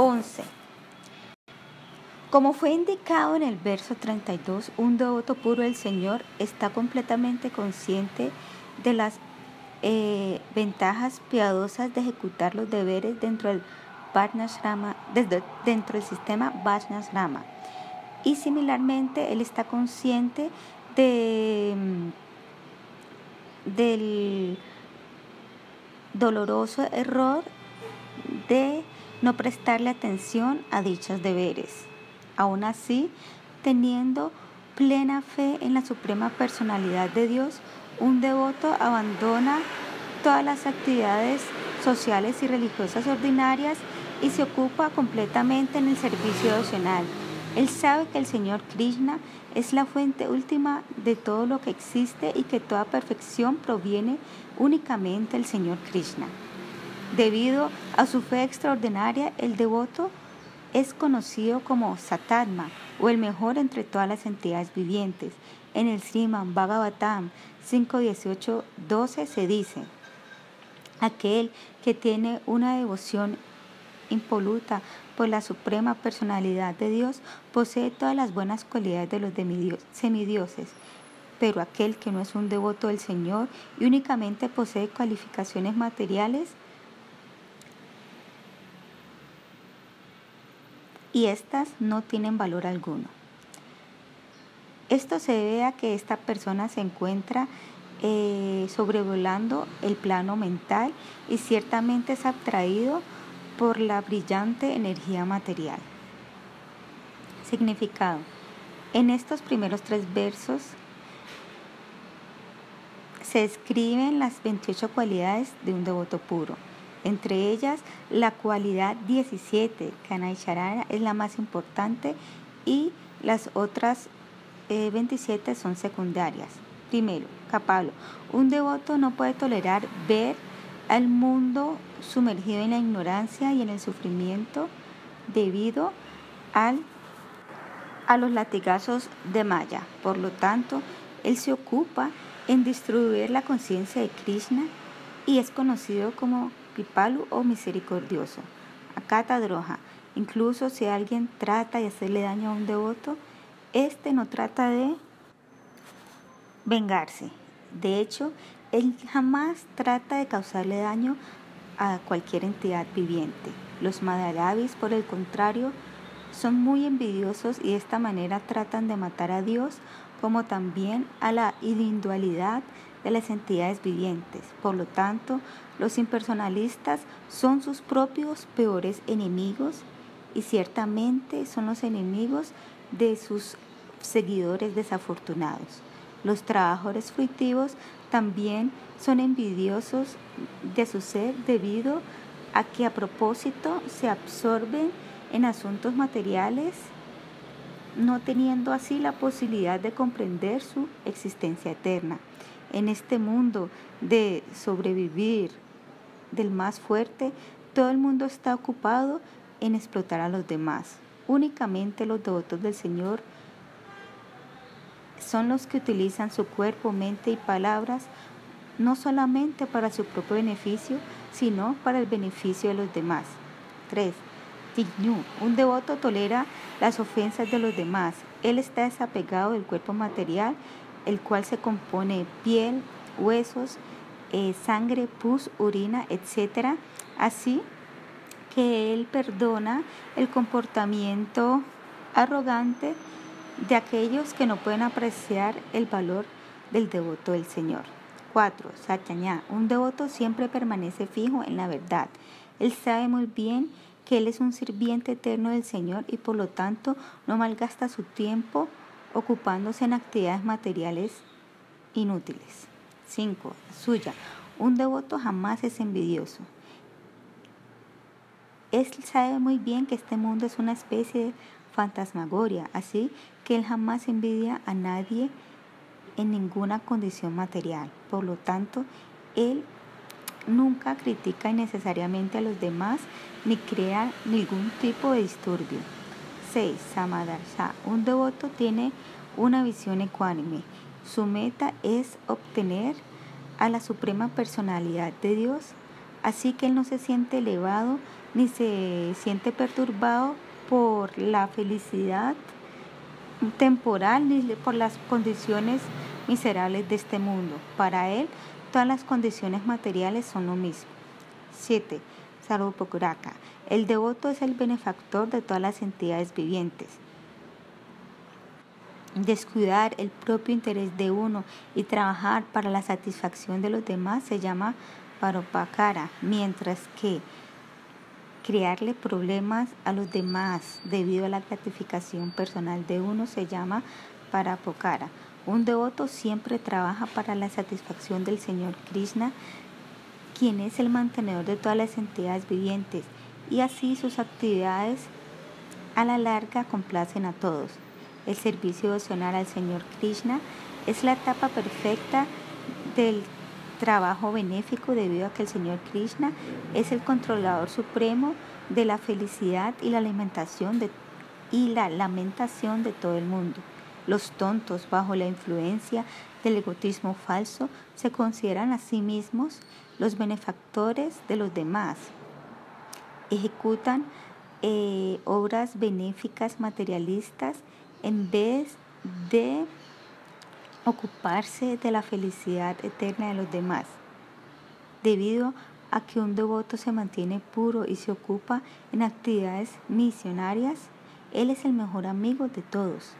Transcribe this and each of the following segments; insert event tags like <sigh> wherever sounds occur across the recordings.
11. Como fue indicado en el verso 32, un devoto puro del Señor está completamente consciente de las eh, ventajas piadosas de ejecutar los deberes dentro del dentro del sistema Varnasrama. Y similarmente, él está consciente de, mm, del doloroso error de no prestarle atención a dichos deberes. Aún así, teniendo plena fe en la suprema personalidad de Dios, un devoto abandona todas las actividades sociales y religiosas ordinarias y se ocupa completamente en el servicio devocional. Él sabe que el Señor Krishna es la fuente última de todo lo que existe y que toda perfección proviene únicamente del Señor Krishna. Debido a su fe extraordinaria, el devoto es conocido como Satadma o el mejor entre todas las entidades vivientes. En el Sriman Bhagavatam 5.18.12 se dice, aquel que tiene una devoción impoluta por la suprema personalidad de Dios posee todas las buenas cualidades de los semidioses, pero aquel que no es un devoto del Señor y únicamente posee cualificaciones materiales, y éstas no tienen valor alguno. Esto se debe a que esta persona se encuentra eh, sobrevolando el plano mental y ciertamente es atraído por la brillante energía material. Significado. En estos primeros tres versos se escriben las 28 cualidades de un devoto puro. Entre ellas, la cualidad 17, Kanai es la más importante y las otras 27 eh, son secundarias. Primero, Capalo. Un devoto no puede tolerar ver al mundo sumergido en la ignorancia y en el sufrimiento debido al, a los latigazos de Maya. Por lo tanto, él se ocupa en distribuir la conciencia de Krishna y es conocido como O misericordioso. Akata Droja. Incluso si alguien trata de hacerle daño a un devoto, este no trata de vengarse. De hecho, él jamás trata de causarle daño a cualquier entidad viviente. Los Madharavis, por el contrario, son muy envidiosos y de esta manera tratan de matar a Dios como también a la individualidad de las entidades vivientes. Por lo tanto, los impersonalistas son sus propios peores enemigos y ciertamente son los enemigos de sus seguidores desafortunados. Los trabajadores fruitivos también son envidiosos de su ser debido a que a propósito se absorben en asuntos materiales, no teniendo así la posibilidad de comprender su existencia eterna. En este mundo de sobrevivir del más fuerte, todo el mundo está ocupado en explotar a los demás. Únicamente los devotos del Señor son los que utilizan su cuerpo, mente y palabras no solamente para su propio beneficio, sino para el beneficio de los demás. 3. Un devoto tolera las ofensas de los demás. Él está desapegado del cuerpo material, el cual se compone de piel, huesos, eh, sangre, pus, orina, etc. Así que él perdona el comportamiento arrogante de aquellos que no pueden apreciar el valor del devoto del Señor. 4. Sachañá. Un devoto siempre permanece fijo en la verdad. Él sabe muy bien que Él es un sirviente eterno del Señor y por lo tanto no malgasta su tiempo ocupándose en actividades materiales inútiles. 5. Suya. Un devoto jamás es envidioso. Él sabe muy bien que este mundo es una especie de fantasmagoria, así que él jamás envidia a nadie en ninguna condición material. Por lo tanto, él nunca critica innecesariamente a los demás ni crea ningún tipo de disturbio. 6. Samadarsa. Un devoto tiene una visión ecuánime. Su meta es obtener a la suprema personalidad de Dios Así que él no se siente elevado ni se siente perturbado por la felicidad temporal ni por las condiciones miserables de este mundo. Para él, todas las condiciones materiales son lo mismo. 7. Sarvapokraka. El devoto es el benefactor de todas las entidades vivientes. Descuidar el propio interés de uno y trabajar para la satisfacción de los demás se llama paropakara, mientras que crearle problemas a los demás debido a la gratificación personal de uno se llama parapokara. Un devoto siempre trabaja para la satisfacción del Señor Krishna, quien es el mantenedor de todas las entidades vivientes, y así sus actividades a la larga complacen a todos. El servicio devocional al Señor Krishna es la etapa perfecta del trabajo benéfico debido a que el Señor Krishna es el controlador supremo de la felicidad y la alimentación de, y la lamentación de todo el mundo. Los tontos, bajo la influencia del egotismo falso, se consideran a sí mismos los benefactores de los demás. Ejecutan eh, obras benéficas materialistas en vez de ocuparse de la felicidad eterna de los demás. Debido a que un devoto se mantiene puro y se ocupa en actividades misionarias, él es el mejor amigo de todos.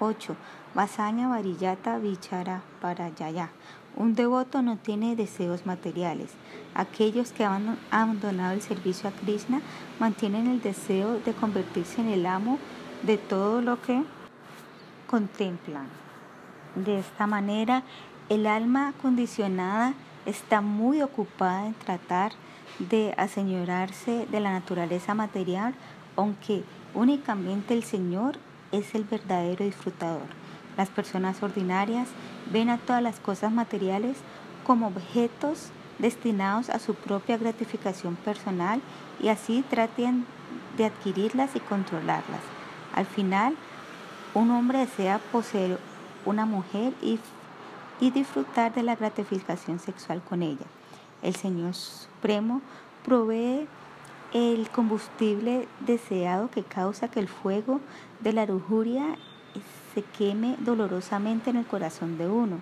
8. Vasaña Varillata Vichara Parayaya. Un devoto no tiene deseos materiales. Aquellos que han abandonado el servicio a Krishna mantienen el deseo de convertirse en el amo de todo lo que contemplan. De esta manera, el alma condicionada está muy ocupada en tratar de aseñorarse de la naturaleza material, aunque únicamente el Señor es el verdadero disfrutador. Las personas ordinarias ven a todas las cosas materiales como objetos destinados a su propia gratificación personal y así tratan de adquirirlas y controlarlas. Al final, un hombre desea poseer una mujer y, y disfrutar de la gratificación sexual con ella. El Señor Supremo provee el combustible deseado que causa que el fuego de la lujuria se queme dolorosamente en el corazón de uno.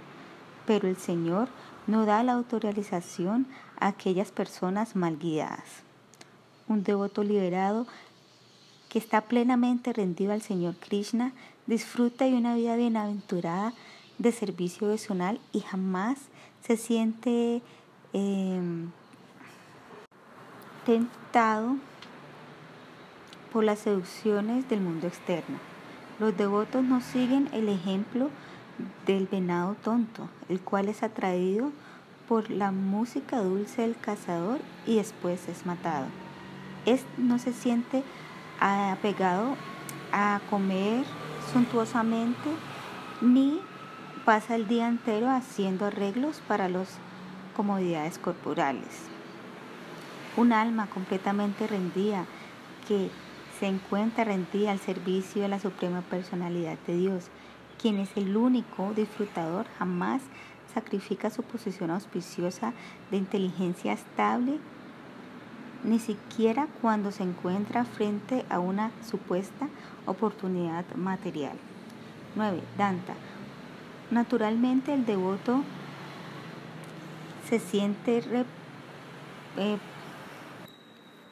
Pero el Señor no da la autorización a aquellas personas mal guiadas. Un devoto liberado que está plenamente rendido al Señor Krishna disfruta de una vida bienaventurada de servicio devocional y jamás se siente em, tentado por las seducciones del mundo externo. Los devotos no siguen el ejemplo del venado tonto, el cual es atraído por la música dulce del cazador y después es matado. No se siente apegado a comer suntuosamente ni pasa el día entero haciendo arreglos para las comodidades corporales. Un alma completamente rendida que se encuentra rendida al servicio de la Suprema Personalidad de Dios, quien es el único disfrutador, jamás sacrifica su posición auspiciosa de inteligencia estable, ni siquiera cuando se encuentra frente a una supuesta oportunidad material. 9. Danta. Naturalmente el devoto se siente eh,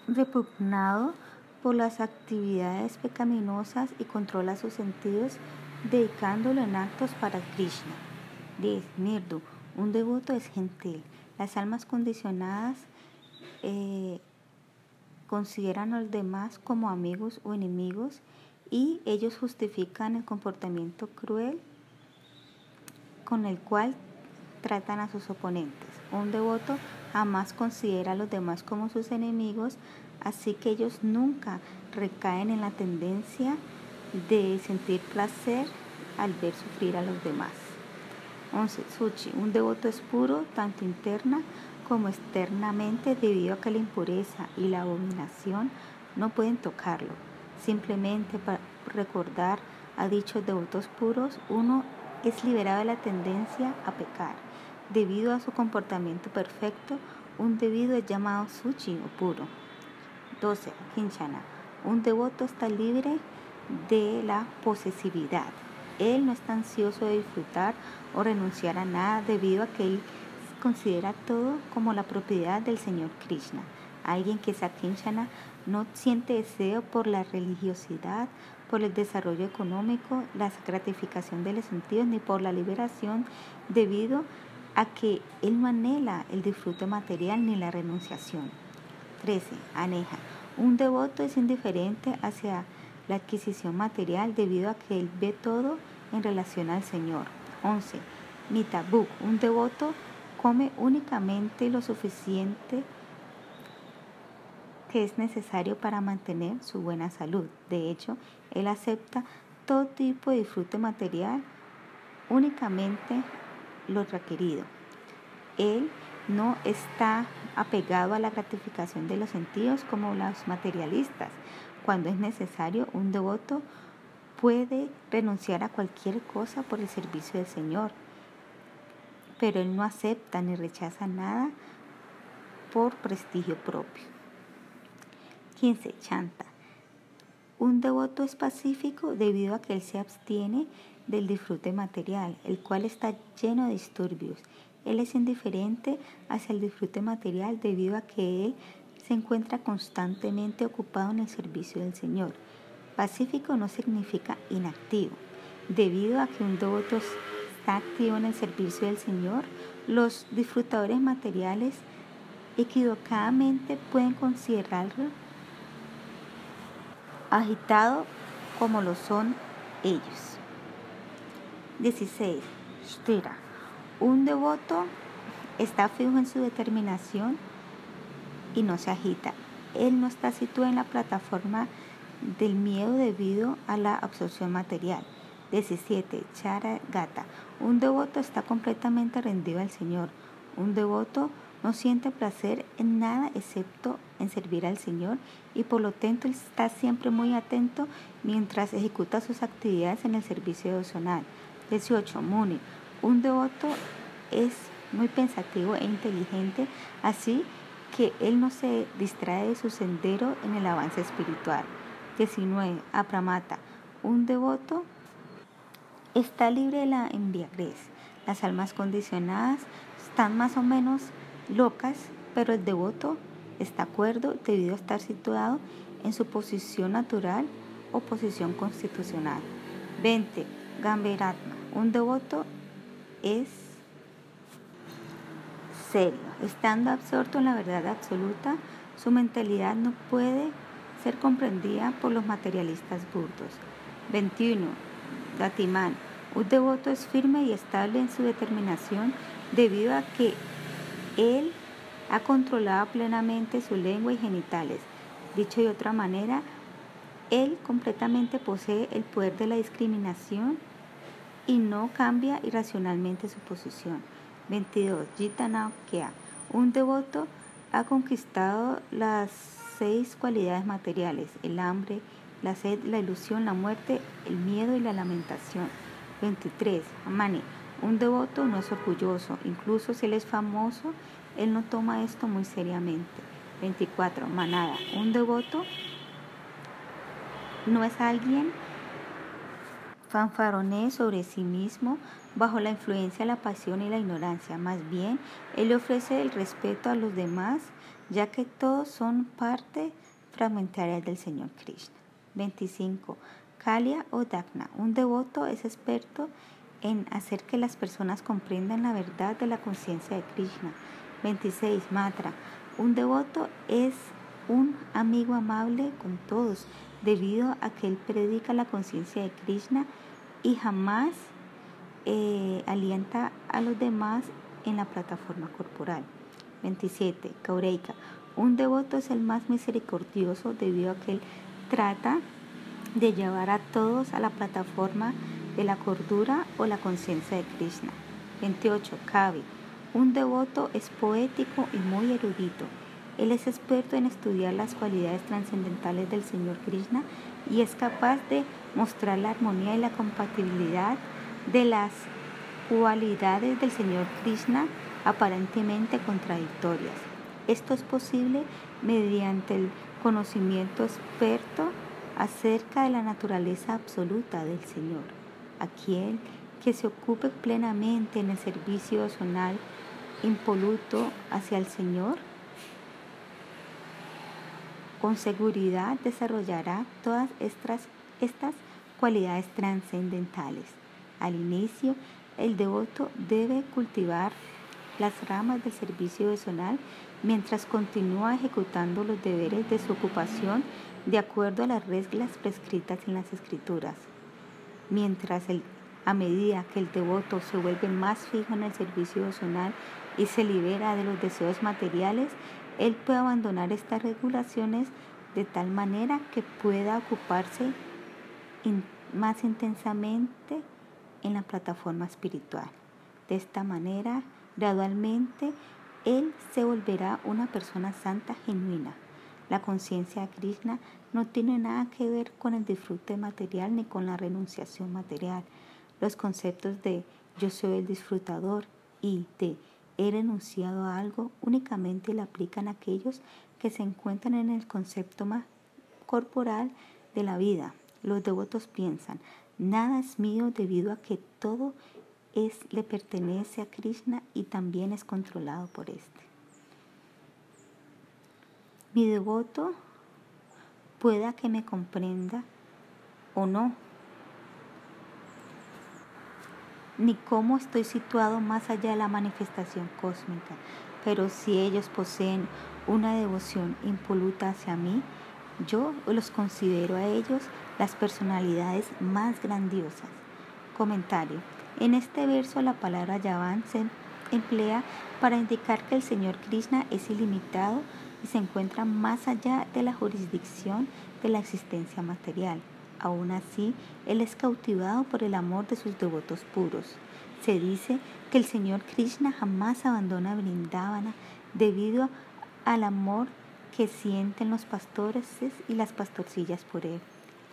repugnado por las actividades pecaminosas y controla sus sentidos dedicándolo en actos para Krishna. 10. Nirdu. Un devoto es gentil. Las almas condicionadas eh, consideran a los demás como amigos o enemigos y ellos justifican el comportamiento cruel con el cual tratan a sus oponentes. Un devoto jamás considera a los demás como sus enemigos, así que ellos nunca recaen en la tendencia de sentir placer al ver sufrir a los demás. 11. Suchi. Un devoto es puro tanto interna como externamente debido a que la impureza y la abominación no pueden tocarlo. Simplemente para recordar a dichos devotos puros, uno es liberado de la tendencia a pecar. Debido a su comportamiento perfecto, un debido es llamado suchi o puro. 12. Kinchana. Un devoto está libre de la posesividad. Él no está ansioso de disfrutar o renunciar a nada debido a que él considera todo como la propiedad del Señor Krishna. Alguien que es akinchana no siente deseo por la religiosidad, por el desarrollo económico, la gratificación de los sentidos, ni por la liberación, debido a que él no anhela el disfrute material ni la renunciación. 13. Aneja. Un devoto es indiferente hacia la adquisición material debido a que él ve todo en relación al Señor. 11. Mitabuk. Un devoto come únicamente lo suficiente que es necesario para mantener su buena salud. De hecho, él acepta todo tipo de disfrute material, únicamente lo requerido. Él no está apegado a la gratificación de los sentidos como los materialistas. Cuando es necesario, un devoto puede renunciar a cualquier cosa por el servicio del Señor, pero él no acepta ni rechaza nada por prestigio propio. 15. Chanta. Un devoto es pacífico debido a que él se abstiene del disfrute material, el cual está lleno de disturbios. Él es indiferente hacia el disfrute material debido a que él se encuentra constantemente ocupado en el servicio del Señor. Pacífico no significa inactivo. Debido a que un devoto está activo en el servicio del Señor, los disfrutadores materiales equivocadamente pueden considerarlo agitado como lo son ellos. 16. Shtira. Un devoto está fijo en su determinación y no se agita. Él no está situado en la plataforma del miedo debido a la absorción material. 17. Chara Gata. Un devoto está completamente rendido al Señor. Un devoto no siente placer en nada excepto en servir al Señor y por lo tanto está siempre muy atento mientras ejecuta sus actividades en el servicio devocional. 18. Muni. Un devoto es muy pensativo e inteligente, así que él no se distrae de su sendero en el avance espiritual. 19. Apramata. Un devoto está libre de la embriaguez. Las almas condicionadas están más o menos locas, pero el devoto está acuerdo debido a estar situado en su posición natural o posición constitucional. 20. Gamberatma. Un devoto es serio. Estando absorto en la verdad absoluta, su mentalidad no puede ser comprendida por los materialistas burdos. 21. Gatimán. Un devoto es firme y estable en su determinación debido a que él ha controlado plenamente su lengua y genitales. Dicho de otra manera, él completamente posee el poder de la discriminación y no cambia irracionalmente su posición. 22. Kea. Un devoto ha conquistado las seis cualidades materiales, el hambre, la sed, la ilusión, la muerte, el miedo y la lamentación. 23. Amani. Un devoto no es orgulloso, incluso si él es famoso, él no toma esto muy seriamente. 24. Manada. Un devoto no es alguien fanfaronee sobre sí mismo bajo la influencia de la pasión y la ignorancia. Más bien, él le ofrece el respeto a los demás, ya que todos son parte fragmentaria del Señor Krishna. 25. Kalia o Dagna. Un devoto es experto en hacer que las personas comprendan la verdad de la conciencia de Krishna. 26. Matra. Un devoto es un amigo amable con todos debido a que él predica la conciencia de Krishna y jamás eh, alienta a los demás en la plataforma corporal. 27. Kaureika. Un devoto es el más misericordioso debido a que él trata de llevar a todos a la plataforma de la cordura o la conciencia de Krishna. 28. Kavi. Un devoto es poético y muy erudito. Él es experto en estudiar las cualidades trascendentales del Señor Krishna y es capaz de mostrar la armonía y la compatibilidad de las cualidades del Señor Krishna aparentemente contradictorias. Esto es posible mediante el conocimiento experto acerca de la naturaleza absoluta del Señor. Aquel que se ocupe plenamente en el servicio zonal impoluto hacia el Señor, con seguridad desarrollará todas estas, cualidades trascendentales. Al inicio, el devoto debe cultivar las ramas del servicio devocional mientras continúa ejecutando los deberes de su ocupación de acuerdo a las reglas prescritas en las escrituras. Mientras el, a medida que el devoto se vuelve más fijo en el servicio devocional y se libera de los deseos materiales, él puede abandonar estas regulaciones de tal manera que pueda ocuparse más intensamente en la plataforma espiritual. De esta manera, gradualmente, él se volverá una persona santa genuina. La conciencia de Krishna no tiene nada que ver con el disfrute material ni con la renunciación material. Los conceptos de yo soy el disfrutador y de he renunciado a algo únicamente le aplican aquellos que se encuentran en el concepto más corporal de la vida. Los devotos piensan, nada es mío debido a que todo es, le pertenece a Krishna y también es controlado por este. Mi devoto pueda que me comprenda o no, ni cómo estoy situado más allá de la manifestación cósmica, pero si ellos poseen una devoción impoluta hacia mí, yo los considero a ellos las personalidades más grandiosas. Comentario. En este verso la palabra Yavan se emplea para indicar que el Señor Krishna es ilimitado y se encuentra más allá de la jurisdicción de la existencia material. Aún así, Él es cautivado por el amor de sus devotos puros. Se dice que el Señor Krishna jamás abandona Vrindavana debido al amor que sienten los pastores y las pastorcillas por Él.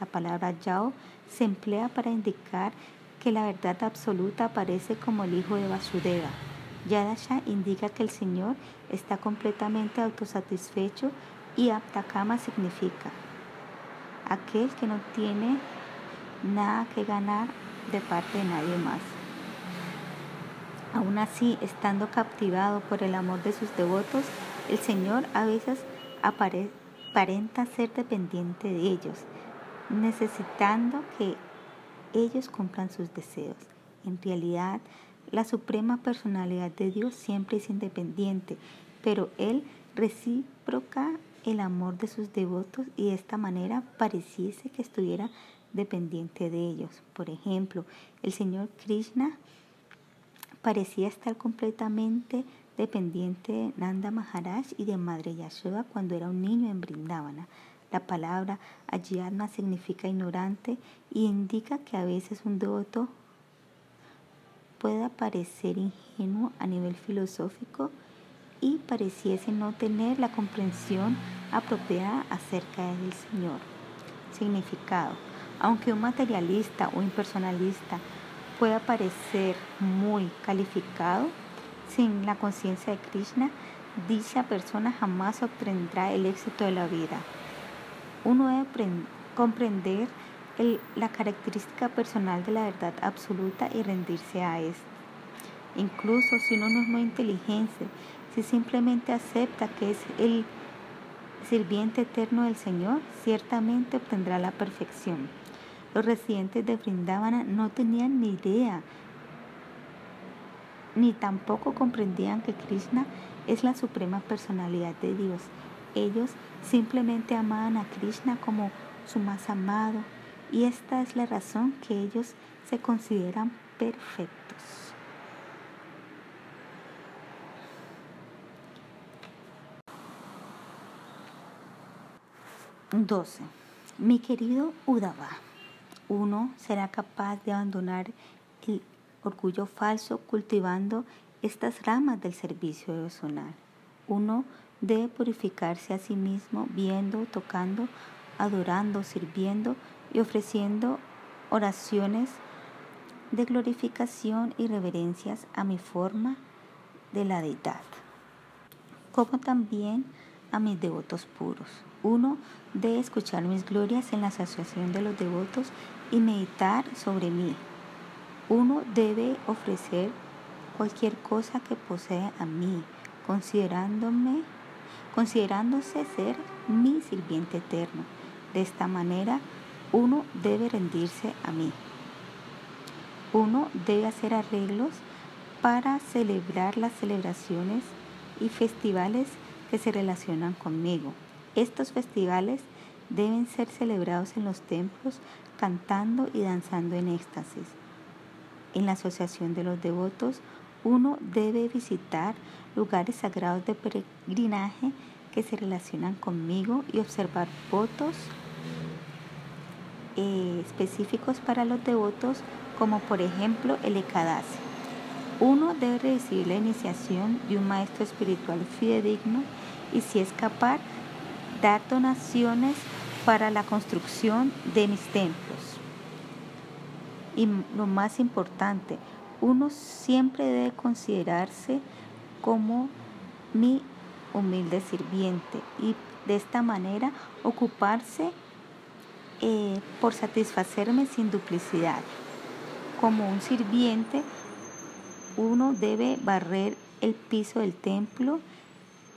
La palabra Yao se emplea para indicar que la verdad absoluta aparece como el hijo de Vasudeva. Yadasha indica que el Señor está completamente autosatisfecho y Aptakama significa aquel que no tiene nada que ganar de parte de nadie más. Aún así, estando captivado por el amor de sus devotos, el Señor a veces aparenta ser dependiente de ellos, necesitando que ellos cumplan sus deseos. En realidad, la suprema personalidad de Dios siempre es independiente, pero Él recíproca el amor de sus devotos y de esta manera pareciese que estuviera dependiente de ellos. Por ejemplo, el Señor Krishna parecía estar completamente dependiente de Nanda Maharaj y de Madre Yashoda cuando era un niño en Brindavana. La palabra Ajyatma significa ignorante y indica que a veces un devoto puede parecer ingenuo a nivel filosófico y pareciese no tener la comprensión apropiada acerca del Señor. Significado. Aunque un materialista o impersonalista pueda parecer muy calificado, sin la conciencia de Krishna, dicha persona jamás obtendrá el éxito de la vida. Uno debe comprender la característica personal de la verdad absoluta y rendirse a esto. Incluso si uno no es muy inteligente, si simplemente acepta que es el sirviente eterno del Señor, ciertamente obtendrá la perfección. Los residentes de Vrindavana no tenían ni idea, ni tampoco comprendían que Krishna es la suprema personalidad de Dios. Ellos simplemente amaban a Krishna como su más amado y esta es la razón que ellos se consideran perfectos. 12. Mi querido Udava, uno será capaz de abandonar el orgullo falso cultivando estas ramas del servicio devocional. Uno debe purificarse a sí mismo viendo, tocando, adorando, sirviendo y ofreciendo oraciones de glorificación y reverencias a mi forma de la deidad. como también a mis devotos puros. Uno debe escuchar mis glorias en la asociación de los devotos y meditar sobre mí. Uno debe ofrecer cualquier cosa que posea a mí, considerándome, considerándose ser mi sirviente eterno. De esta manera, uno debe rendirse a mí. Uno debe hacer arreglos para celebrar las celebraciones y festivales que se relacionan conmigo. Estos festivales deben ser celebrados en los templos cantando y danzando en éxtasis. En la asociación de los devotos, uno debe visitar lugares sagrados de peregrinaje que se relacionan conmigo y observar votos eh, específicos para los devotos, como por ejemplo el Ekadasi. Uno debe recibir la iniciación de un maestro espiritual fidedigno y si es capaz, dar donaciones para la construcción de mis templos. Y lo más importante, uno siempre debe considerarse como mi humilde sirviente y de esta manera ocuparse eh, por satisfacerme sin duplicidad. Como un sirviente, uno debe barrer el piso del templo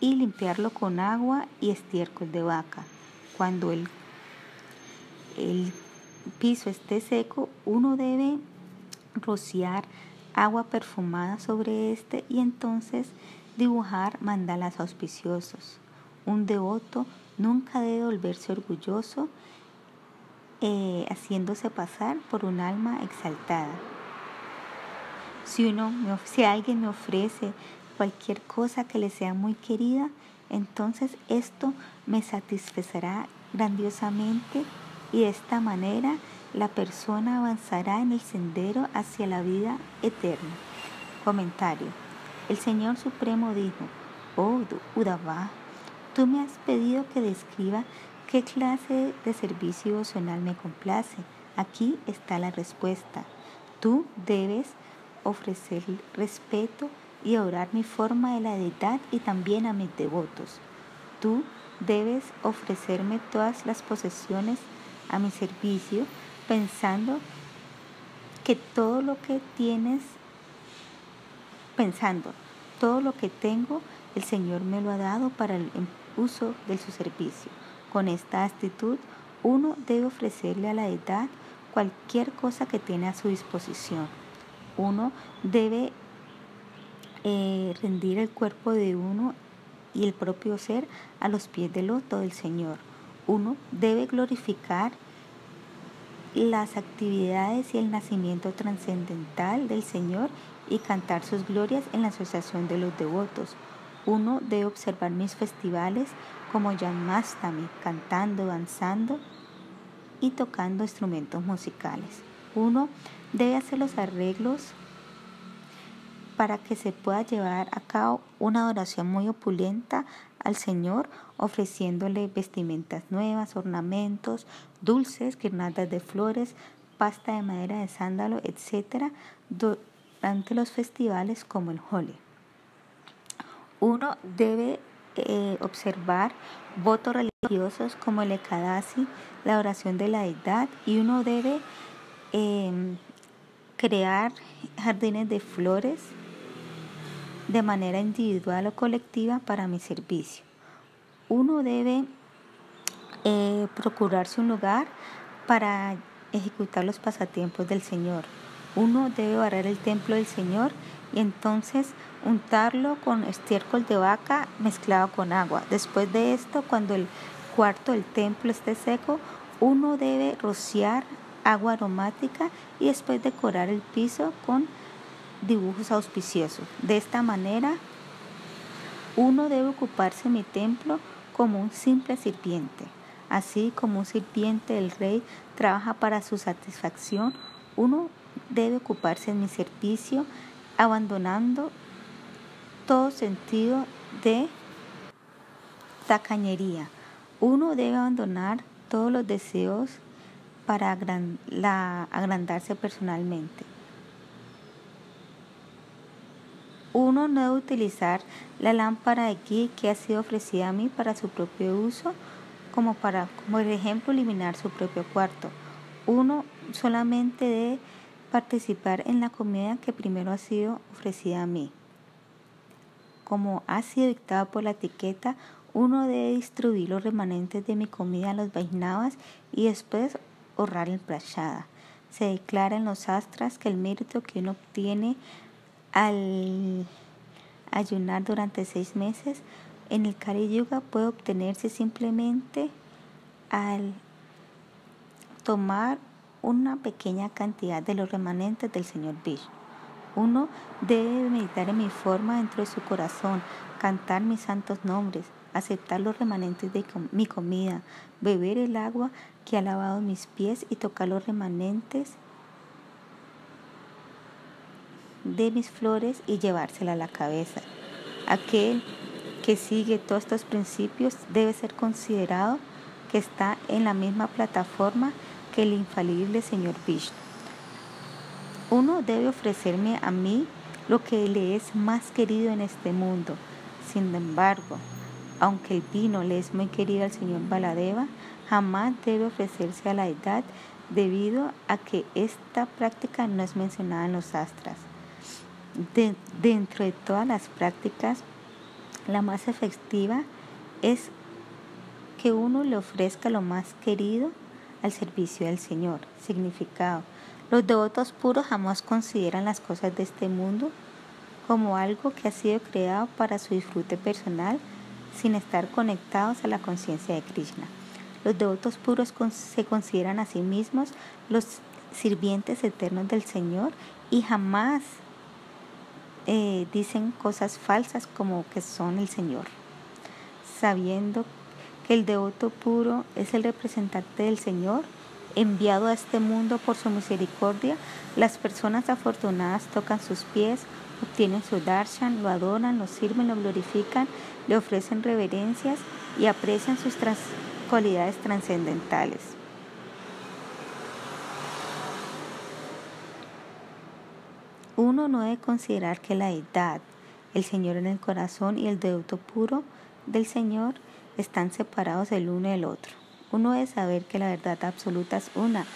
y limpiarlo con agua y estiércol de vaca. Cuando el, el piso esté seco, uno debe rociar agua perfumada sobre este y entonces dibujar mandalas auspiciosos. Un devoto nunca debe volverse orgulloso eh, haciéndose pasar por un alma exaltada. Si, uno, si alguien me ofrece cualquier cosa que le sea muy querida, entonces esto me satisfacerá grandiosamente y de esta manera la persona avanzará en el sendero hacia la vida eterna. Comentario. El Señor Supremo dijo, Oh Udava, tú me has pedido que describa qué clase de servicio devocional me complace. Aquí está la respuesta. Tú debes ofrecer respeto y orar mi forma de la deidad y también a mis devotos. Tú debes ofrecerme todas las posesiones a mi servicio pensando que todo lo que tienes, pensando, todo lo que tengo, el Señor me lo ha dado para el uso de su servicio. Con esta actitud, uno debe ofrecerle a la edad cualquier cosa que tiene a su disposición. Uno debe eh, rendir el cuerpo de uno y el propio ser a los pies del loto del Señor. Uno debe glorificar las actividades y el nacimiento trascendental del Señor y cantar sus glorias en la asociación de los devotos. Uno debe observar mis festivales como Mastami, cantando, danzando y tocando instrumentos musicales. Uno debe hacer los arreglos para que se pueda llevar a cabo una adoración muy opulenta al Señor, ofreciéndole vestimentas nuevas, ornamentos, dulces, guirnaldas de flores, pasta de madera de sándalo, etc., durante los festivales como el Holi. Uno debe eh, observar votos religiosos como el Ekadasi, la oración de la deidad, y uno debe em, crear jardines de flores de manera individual o colectiva para mi servicio. Uno debe eh, procurarse un lugar para ejecutar los pasatiempos del Señor. Uno debe barrer el templo del Señor y entonces untarlo con estiércol de vaca mezclado con agua. Después de esto, cuando el cuarto del templo esté seco, uno debe rociar agua aromática y después decorar el piso con dibujos auspiciosos. De esta manera, uno debe ocuparse mi templo como un simple sirviente. Así como un sirviente del rey trabaja para su satisfacción, uno debe ocuparse en mi servicio, abandonando todo sentido de tacañería. Uno debe abandonar todos los deseos para agrandarse personalmente. Uno no debe utilizar la lámpara de aquí que ha sido ofrecida a mí para su propio uso, como para, por ejemplo, eliminar su propio cuarto. Uno solamente debe participar en la comida que primero ha sido ofrecida a mí. Como ha sido dictado por la etiqueta, uno debe distribuir los remanentes de mi comida a los Vaisnavas y después ahorrar el prashada. Se declara en los astras que el mérito que uno obtiene al ayunar durante seis meses en el Kali puede obtenerse simplemente al tomar una pequeña cantidad de los remanentes del Señor Vishnu. Uno debe meditar en mi forma dentro de su corazón, cantar mis santos nombres, aceptar los remanentes de mi comida, beber el agua que ha lavado mis pies y tocar los remanentes de mis flores y llevársela a la cabeza. Aquel que sigue todos estos principios debe ser considerado que está en la misma plataforma que el infalible Señor Vishnu. Uno debe ofrecerme a mí lo que le es más querido en este mundo. Sin embargo, aunque el vino le es muy querido al Señor Baladeva, jamás debe ofrecerse a la edad debido a que esta práctica no es mencionada en los astras. Dentro de todas las prácticas, la más efectiva es que uno le ofrezca lo más querido al servicio del Señor. Significado. Los devotos puros jamás consideran las cosas de este mundo como algo que ha sido creado para su disfrute personal sin estar conectados a la conciencia de Krishna. Los devotos puros se consideran a sí mismos los sirvientes eternos del Señor y jamás eh, dicen cosas falsas como que son el Señor, sabiendo que el devoto puro es el representante del Señor enviado a este mundo por su misericordia, las personas afortunadas tocan sus pies, obtienen su darshan, lo adoran, lo sirven, lo glorifican, le ofrecen reverencias y aprecian sus cualidades trascendentales. Uno no debe considerar que la edad, el Señor en el corazón y el devoto puro del Señor están separados el uno del otro. Uno debe saber que la verdad absoluta es una,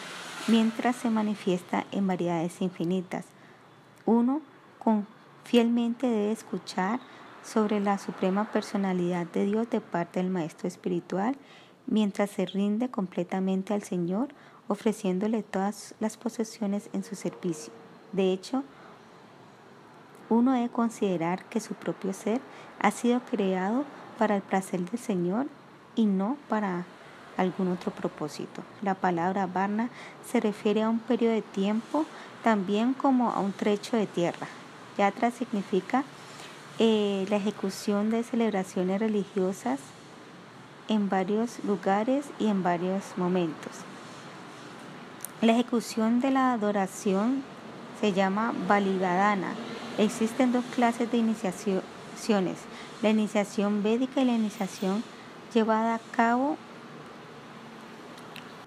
mientras se manifiesta en variedades infinitas. Uno fielmente debe escuchar sobre la suprema personalidad de Dios de parte del Maestro Espiritual, mientras se rinde completamente al Señor, ofreciéndole todas las posesiones en su servicio. De hecho, uno debe considerar que su propio ser ha sido creado para el placer del Señor y no para algún otro propósito. La palabra Varna se refiere a un periodo de tiempo también como a un trecho de tierra. Yatra significa eh, la ejecución de celebraciones religiosas en varios lugares y en varios momentos. La ejecución de la adoración se llama Baligadana. Existen dos clases de iniciaciones, la iniciación védica y la iniciación llevada a cabo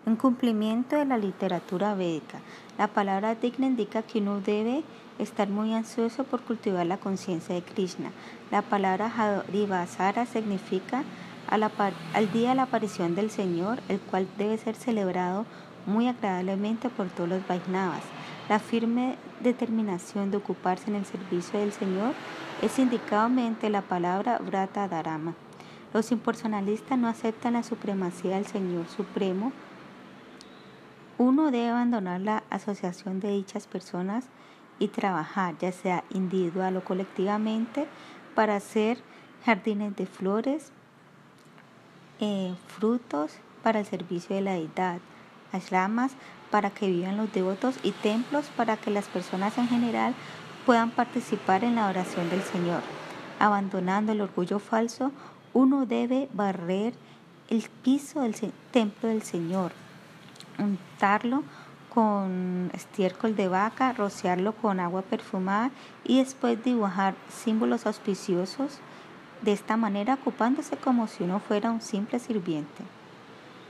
en cumplimiento de la literatura védica. La palabra digna indica que uno debe estar muy ansioso por cultivar la conciencia de Krishna. La palabra Harivasara significa al día de la aparición del Señor, el cual debe ser celebrado muy agradablemente por todos los Vaisnavas. La firme determinación de ocuparse en el servicio del Señor es indicado mediante la palabra Vrata Dharama. Los impersonalistas no aceptan la supremacía del Señor Supremo uno debe abandonar la asociación de dichas personas y trabajar, ya sea individual o colectivamente, para hacer jardines de flores, eh, frutos para el servicio de la deidad, ashramas para que vivan los devotos y templos para que las personas en general puedan participar en la oración del Señor. Abandonando el orgullo falso, uno debe barrer el piso del templo del Señor untarlo con estiércol de vaca, rociarlo con agua perfumada y después dibujar símbolos auspiciosos, de esta manera ocupándose como si uno fuera un simple sirviente.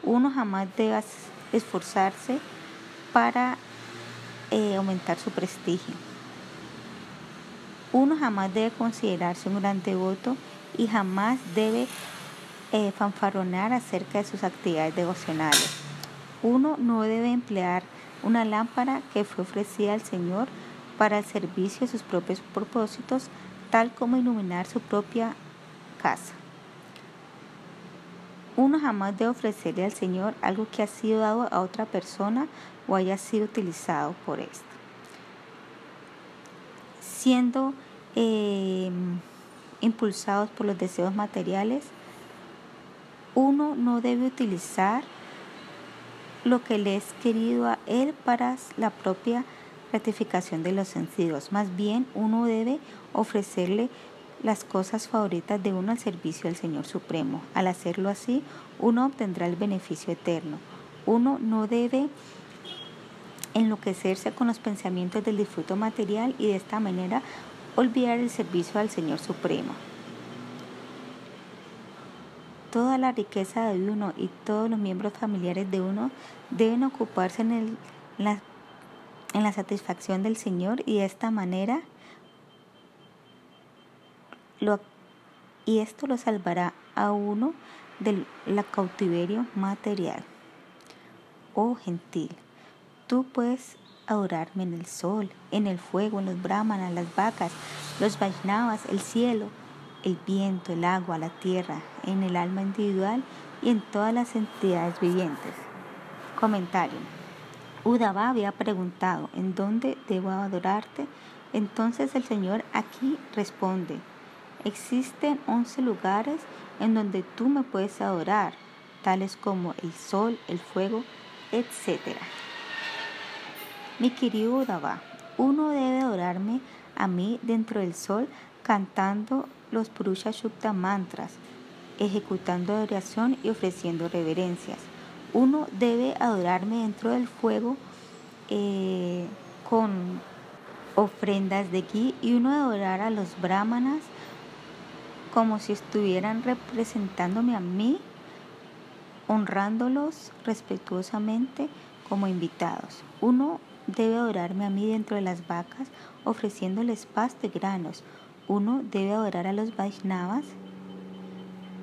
Uno jamás debe esforzarse para eh, aumentar su prestigio. Uno jamás debe considerarse un gran devoto y jamás debe eh, fanfaronar acerca de sus actividades devocionales. Uno no debe emplear una lámpara que fue ofrecida al Señor para el servicio de sus propios propósitos, tal como iluminar su propia casa. Uno jamás debe ofrecerle al Señor algo que ha sido dado a otra persona o haya sido utilizado por ésta. Siendo eh, impulsados por los deseos materiales, uno no debe utilizar lo que le es querido a él para la propia gratificación de los sentidos. Más bien, uno debe ofrecerle las cosas favoritas de uno al servicio del Señor Supremo. Al hacerlo así, uno obtendrá el beneficio eterno. Uno no debe enloquecerse con los pensamientos del disfruto material y de esta manera olvidar el servicio al Señor Supremo. Toda la riqueza de uno y todos los miembros familiares de uno deben ocuparse en, el, la, en la satisfacción del Señor y de esta manera y esto lo salvará a uno del cautiverio material. Oh gentil, tú puedes adorarme en el sol, en el fuego, en los brahmanas, las vacas, los vaisnavas, el cielo, el viento, el agua, la tierra, en el alma individual y en todas las entidades vivientes. Comentario. Udava había preguntado, ¿en dónde debo adorarte? Entonces el Señor aquí responde, existen once lugares en donde tú me puedes adorar, tales como el sol, el fuego, etc. Mi querido Udava, uno debe adorarme a mí dentro del sol cantando los Purusha Shukta mantras, ejecutando adoración y ofreciendo reverencias. Uno debe adorarme dentro del fuego eh, con ofrendas de gui y uno adorar a los brahmanas como si estuvieran representándome a mí, honrándolos respetuosamente como invitados. Uno debe adorarme a mí dentro de las vacas, ofreciéndoles pasto y granos. Uno debe adorar a los Vaishnavas,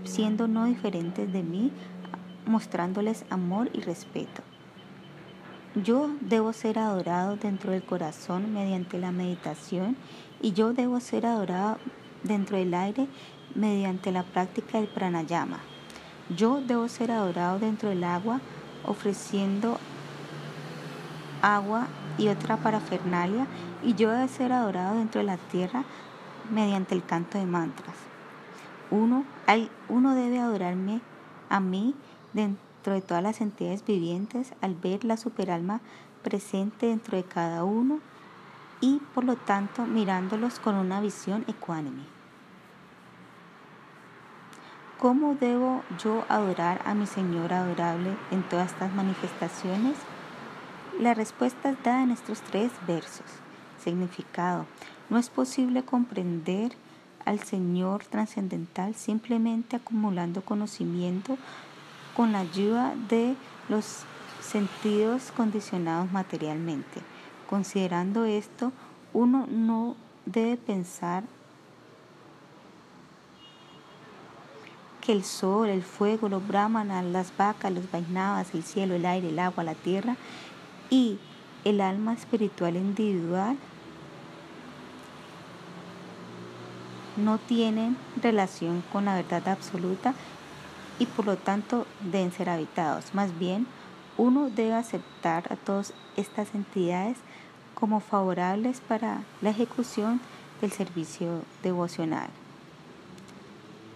siendo no diferentes de mí, mostrándoles amor y respeto. Yo debo ser adorado dentro del corazón mediante la meditación y yo debo ser adorado dentro del aire mediante la práctica del pranayama. Yo debo ser adorado dentro del agua ofreciendo agua y otra parafernalia y yo debo ser adorado dentro de la tierra mediante el canto de mantras. Uno, uno debe adorarme a mí dentro de todas las entidades vivientes al ver la superalma presente dentro de cada uno y por lo tanto mirándolos con una visión ecuánime. ¿Cómo debo yo adorar a mi Señor adorable en todas estas manifestaciones? La respuesta es dada en estos tres versos. Significado. No es posible comprender al Señor trascendental simplemente acumulando conocimiento con la ayuda de los sentidos condicionados materialmente. Considerando esto, uno no debe pensar que el sol, el fuego, los brahmanas, las vacas, los vainavas, el cielo, el aire, el agua, la tierra y el alma espiritual individual no tienen relación con la verdad absoluta y por lo tanto deben ser habitados. Más bien, uno debe aceptar a todas estas entidades como favorables para la ejecución del servicio devocional.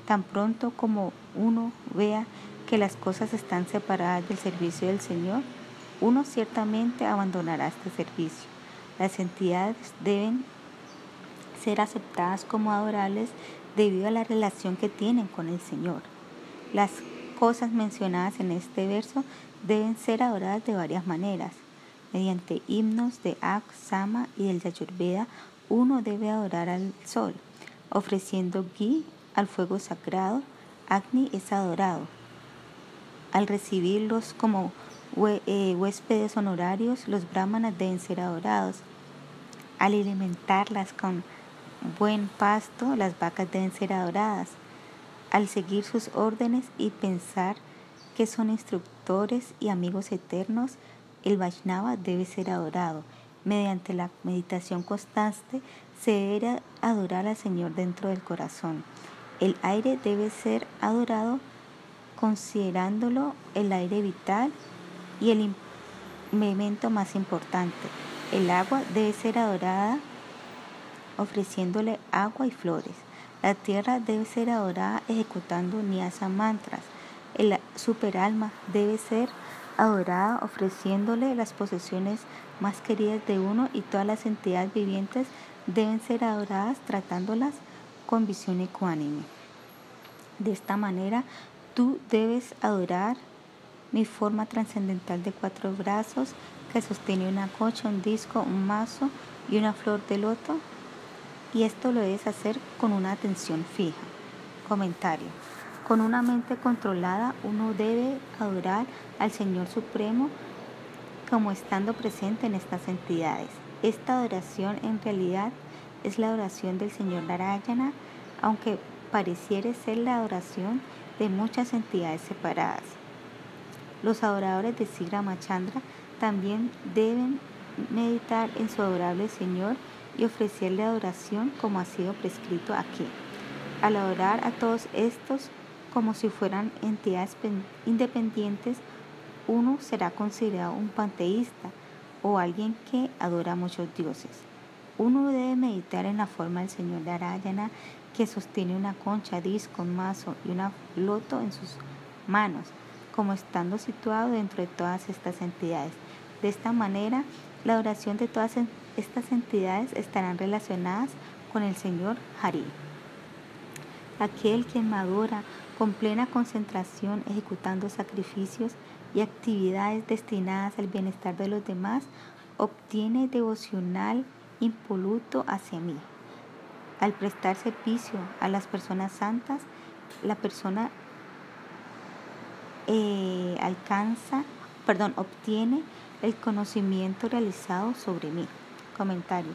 Tan pronto como uno vea que las cosas están separadas del servicio del Señor, uno ciertamente abandonará este servicio. Las entidades deben ser aceptadas como adorables debido a la relación que tienen con el Señor. Las cosas mencionadas en este verso deben ser adoradas de varias maneras. Mediante himnos de Ak, Sama y del Yayurveda, uno debe adorar al sol, ofreciendo gui al fuego sagrado, Agni es adorado. Al recibirlos como eh, huéspedes honorarios, los brahmanas deben ser adorados. Al alimentarlas con buen pasto, las vacas deben ser adoradas. Al seguir sus órdenes y pensar que son instructores y amigos eternos, el Vaishnava debe ser adorado. Mediante la meditación constante se debe adorar al Señor dentro del corazón. El aire debe ser adorado considerándolo el aire vital y el elemento más importante. El agua debe ser adorada ofreciéndole agua y flores. La tierra debe ser adorada ejecutando niasa mantras. El superalma debe ser adorada ofreciéndole las posesiones más queridas de uno y todas las entidades vivientes deben ser adoradas tratándolas con visión ecuánime. De esta manera, tú debes adorar mi forma trascendental de cuatro brazos que sostiene una cocha, un disco, un mazo y una flor de loto. Y esto lo debes hacer con una atención fija. Comentario. Con una mente controlada uno debe adorar al Señor Supremo como estando presente en estas entidades. Esta adoración en realidad es la adoración del Señor Narayana, aunque pareciera ser la adoración de muchas entidades separadas. Los adoradores de Sigra Machandra también deben meditar en su adorable Señor y ofrecerle adoración como ha sido prescrito aquí. Al adorar a todos estos como si fueran entidades independientes, uno será considerado un panteísta o alguien que adora a muchos dioses. Uno debe meditar en la forma del Señor de Arayana que sostiene una concha, disco, mazo y una loto en sus manos, como estando situado dentro de todas estas entidades. De esta manera, la oración de todas estas entidades estarán relacionadas con el Señor Hari. Aquel quien madura con plena concentración ejecutando sacrificios y actividades destinadas al bienestar de los demás, obtiene devocional impoluto hacia mí. Al prestar servicio a las personas santas, la persona eh, alcanza, perdón, obtiene el conocimiento realizado sobre mí. Comentario.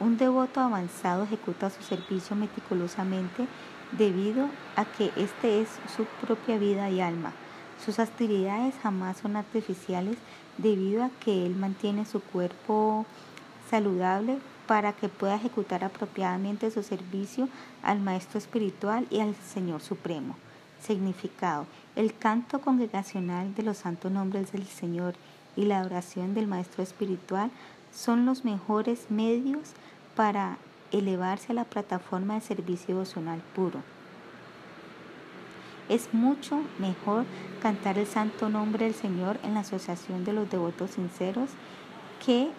Un devoto avanzado ejecuta su servicio meticulosamente debido a que este es su propia vida y alma. Sus actividades jamás son artificiales debido a que él mantiene su cuerpo saludable para que pueda ejecutar apropiadamente su servicio al Maestro Espiritual y al Señor Supremo. Significado. El canto congregacional de los santos nombres del Señor y la oración del Maestro Espiritual son los mejores medios para elevarse a la plataforma de servicio devocional puro. Es mucho mejor cantar el santo nombre del Señor en la asociación de los devotos sinceros que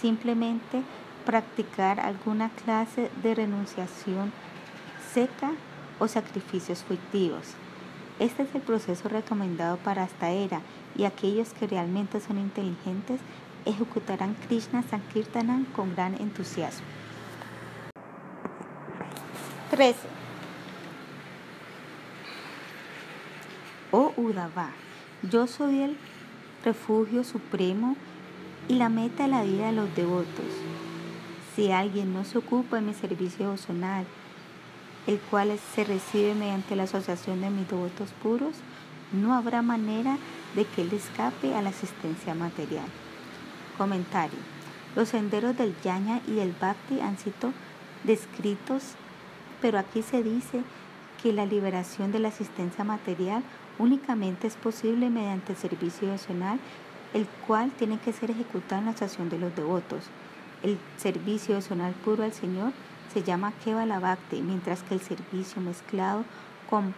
simplemente practicar alguna clase de renunciación seca o sacrificios fictivos. Este es el proceso recomendado para esta era y aquellos que realmente son inteligentes ejecutarán Krishna Sankirtanam con gran entusiasmo. 13. Oh Udava, yo soy el refugio supremo y la meta de la vida de los devotos. Si alguien no se ocupa de mi servicio devocional, el cual se recibe mediante la asociación de mis devotos puros, no habrá manera de que él escape a la asistencia material. Comentario. Los senderos del Yaña y del Bhakti han sido descritos, pero aquí se dice que la liberación de la asistencia material únicamente es posible mediante el servicio devocional, el cual tiene que ser ejecutado en la estación de los devotos. El servicio devocional puro al Señor se llama Kevala Bhakti, mientras que el servicio mezclado con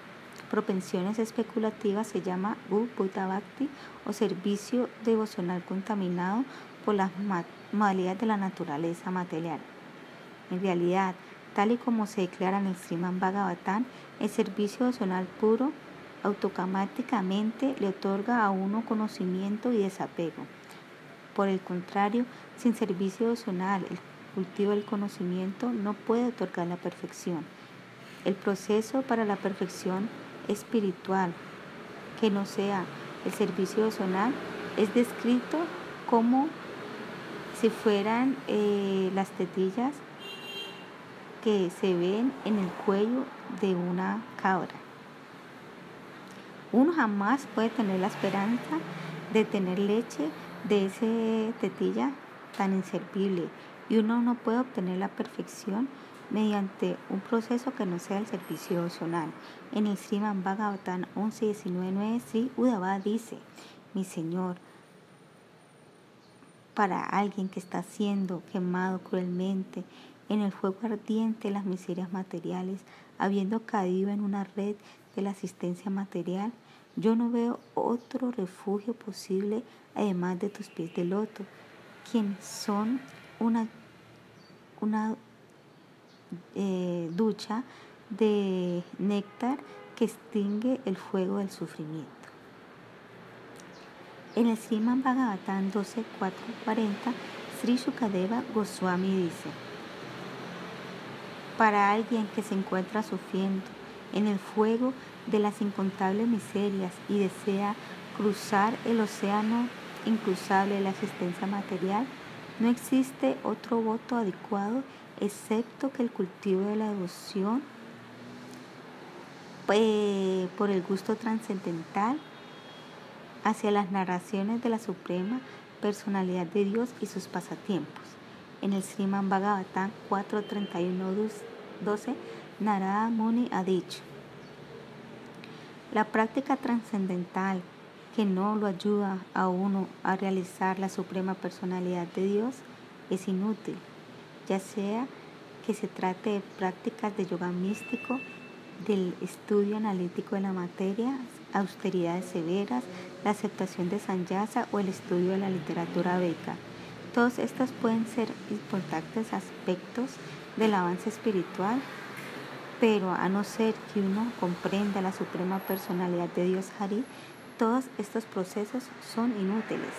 propensiones especulativas se llama Uputta Bhakti o servicio devocional contaminado por las modalidades de la naturaleza material. En realidad, tal y como se declara en el Sriman Bhagavatam, el servicio devocional puro automáticamente le otorga a uno conocimiento y desapego. Por el contrario, sin servicio devocional, el cultivo del conocimiento no puede otorgar la perfección. El proceso para la perfección espiritual, que no sea el servicio devocional, es descrito como si fueran eh, las tetillas que se ven en el cuello de una cabra. Uno jamás puede tener la esperanza de tener leche de esa tetilla tan inservible y uno no puede obtener la perfección mediante un proceso que no sea el servicio emocional. En el Sriman Bhagavatam 11.19.9, Sri Udava dice, mi Señor, para alguien que está siendo quemado cruelmente en el fuego ardiente de las miserias materiales, habiendo caído en una red de la asistencia material, yo no veo otro refugio posible además de tus pies de loto, quien son una, una eh, ducha de néctar que extingue el fuego del sufrimiento. En el Sriman Bhagavatam 12.4.40, Sri Sukadeva Goswami dice, para alguien que se encuentra sufriendo en el fuego de las incontables miserias y desea cruzar el océano incruzable de la existencia material, no existe otro voto adecuado excepto que el cultivo de la devoción eh, por el gusto trascendental hacia las narraciones de la Suprema Personalidad de Dios y sus pasatiempos. En el Sriman Bhagavatam 4.31.12, Narada Muni ha dicho, la práctica trascendental que no lo ayuda a uno a realizar la suprema personalidad de Dios es inútil, ya sea que se trate de prácticas de yoga místico, del estudio analítico de la materia, austeridades severas, la aceptación de sanyasa o el estudio de la literatura beca. Todos estos pueden ser importantes aspectos del avance espiritual pero a no ser que uno comprenda la suprema personalidad de Dios Hari, todos estos procesos son inútiles.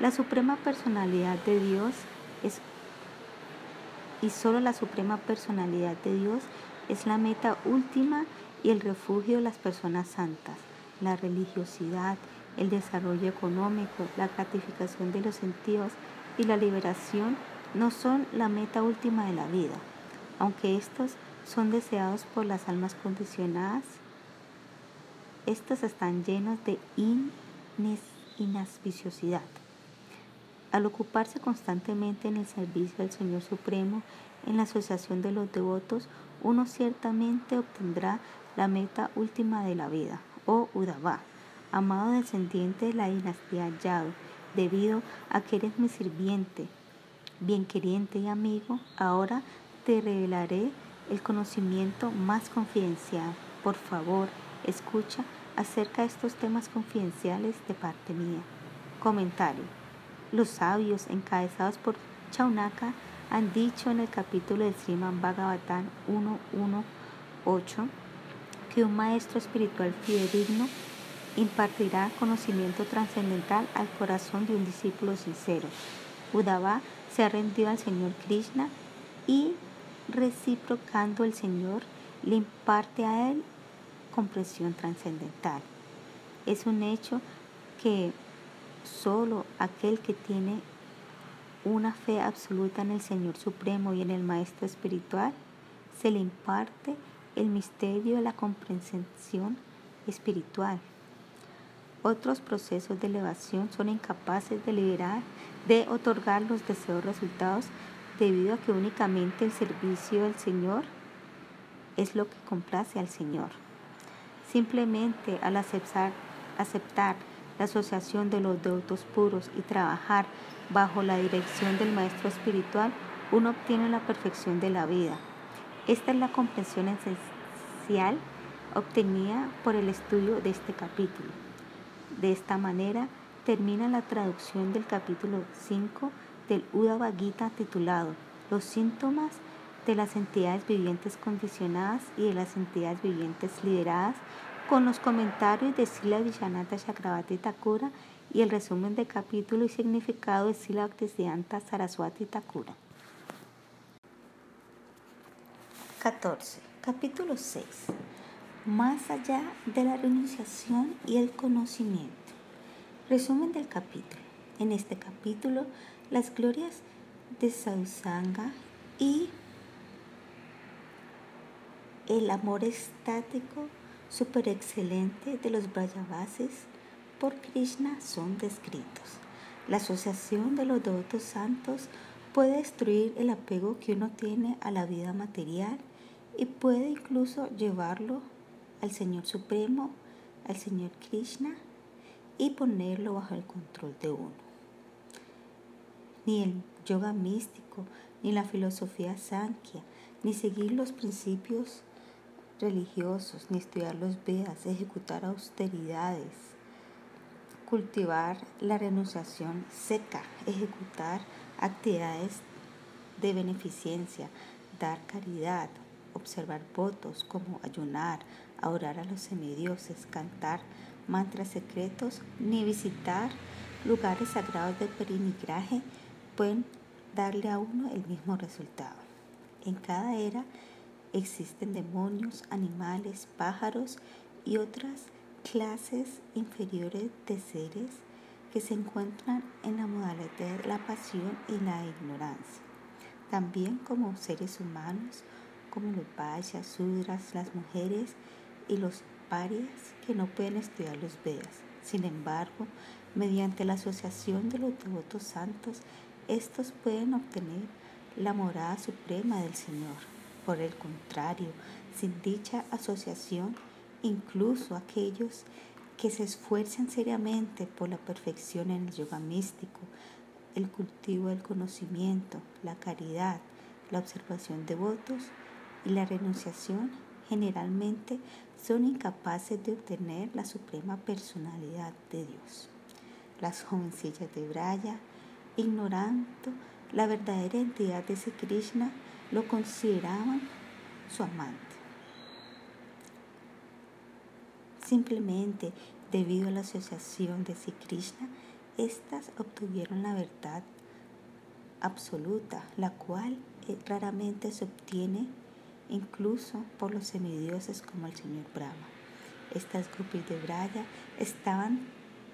La suprema personalidad de Dios es y solo la suprema personalidad de Dios es la meta última y el refugio de las personas santas. La religiosidad, el desarrollo económico, la gratificación de los sentidos y la liberación no son la meta última de la vida, aunque estos son deseados por las almas condicionadas. Estos están llenos de inauspiciosidad. Al ocuparse constantemente en el servicio del Señor Supremo, en la asociación de los devotos, uno ciertamente obtendrá la meta última de la vida, o oh Udava, amado descendiente de la dinastía Yado, debido a que eres mi sirviente, bien queriente y amigo, ahora te revelaré el conocimiento más confidencial. Por favor, escucha acerca de estos temas confidenciales de parte mía. Comentario. Los sabios encabezados por Chaunaka han dicho en el capítulo del Sriman Bhagavatam 1.1.8 que un maestro espiritual fidedigno impartirá conocimiento trascendental al corazón de un discípulo sincero. Udava se ha rendido al Señor Krishna y reciprocando el Señor le imparte a él comprensión trascendental. Es un hecho que solo aquel que tiene una fe absoluta en el Señor Supremo y en el Maestro Espiritual, se le imparte el misterio de la comprensión espiritual. Otros procesos de elevación son incapaces de liberar, de otorgar los deseos resultados debido a que únicamente el servicio del Señor es lo que complace al Señor. Simplemente al aceptar, aceptar la asociación de los devotos puros y trabajar bajo la dirección del Maestro Espiritual, uno obtiene la perfección de la vida. Esta es la comprensión esencial obtenida por el estudio de este capítulo. De esta manera termina la traducción del capítulo 5 del Uddhava Gita titulado Los síntomas de las entidades vivientes condicionadas y de las entidades vivientes lideradas con los comentarios de Sila Vishanata Chakravarti Thakura y el resumen de capítulo y significado de Sila Bhaktisiddhanta Saraswati Thakura. 14. Capítulo 6. Más allá de la renunciación y el conocimiento. Resumen del capítulo. En este capítulo las glorias de Sausanga y el amor estático super excelente de los Brajavasis por Krishna son descritos. La asociación de los devotos santos puede destruir el apego que uno tiene a la vida material y puede incluso llevarlo al Señor Supremo, al Señor Krishna y ponerlo bajo el control de uno. Ni el yoga místico, ni la filosofía sankhya, ni seguir los principios religiosos, ni estudiar los Vedas, ejecutar austeridades, cultivar la renunciación seca, ejecutar actividades de beneficencia, dar caridad, observar votos como ayunar, orar a los semidioses, cantar mantras secretos, ni visitar lugares sagrados de perinigraje pueden darle a uno el mismo resultado. En cada era existen demonios, animales, pájaros y otras clases inferiores de seres que se encuentran en la modalidad de la pasión y la ignorancia. También como seres humanos, como los vayas, sudras, las mujeres y los parias que no pueden estudiar los Vedas. Sin embargo, mediante la asociación de los devotos santos, estos pueden obtener la morada suprema del Señor. Por el contrario, sin dicha asociación, incluso aquellos que se esfuerzan seriamente por la perfección en el yoga místico, el cultivo del conocimiento, la caridad, la observación de votos y la renunciación, generalmente son incapaces de obtener la suprema personalidad de Dios. Las jovencillas de Braya, ignorando la verdadera identidad de ese Krishna, lo consideraban su amante. Simplemente debido a la asociación de Sri Krishna, éstas obtuvieron la verdad absoluta, la cual eh, raramente se obtiene incluso por los semidioses como el señor Brahma. Estas gopis de Braya estaban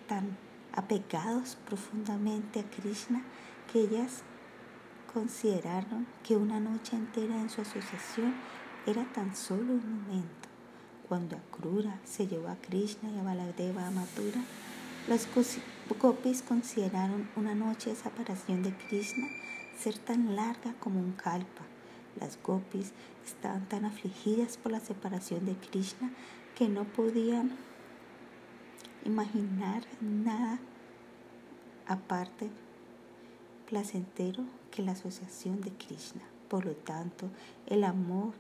tan apegados profundamente a Krishna que ellas consideraron que una noche entera en su asociación era tan solo un momento. Cuando Akrura se llevó a Krishna y a Baladeva a Mathura, las gopis consideraron una noche de separación de Krishna ser tan larga como un kalpa. Las gopis estaban tan afligidas por la separación de Krishna que no podían imaginar nada aparte placentero que la asociación de Krishna. Por lo tanto, el amor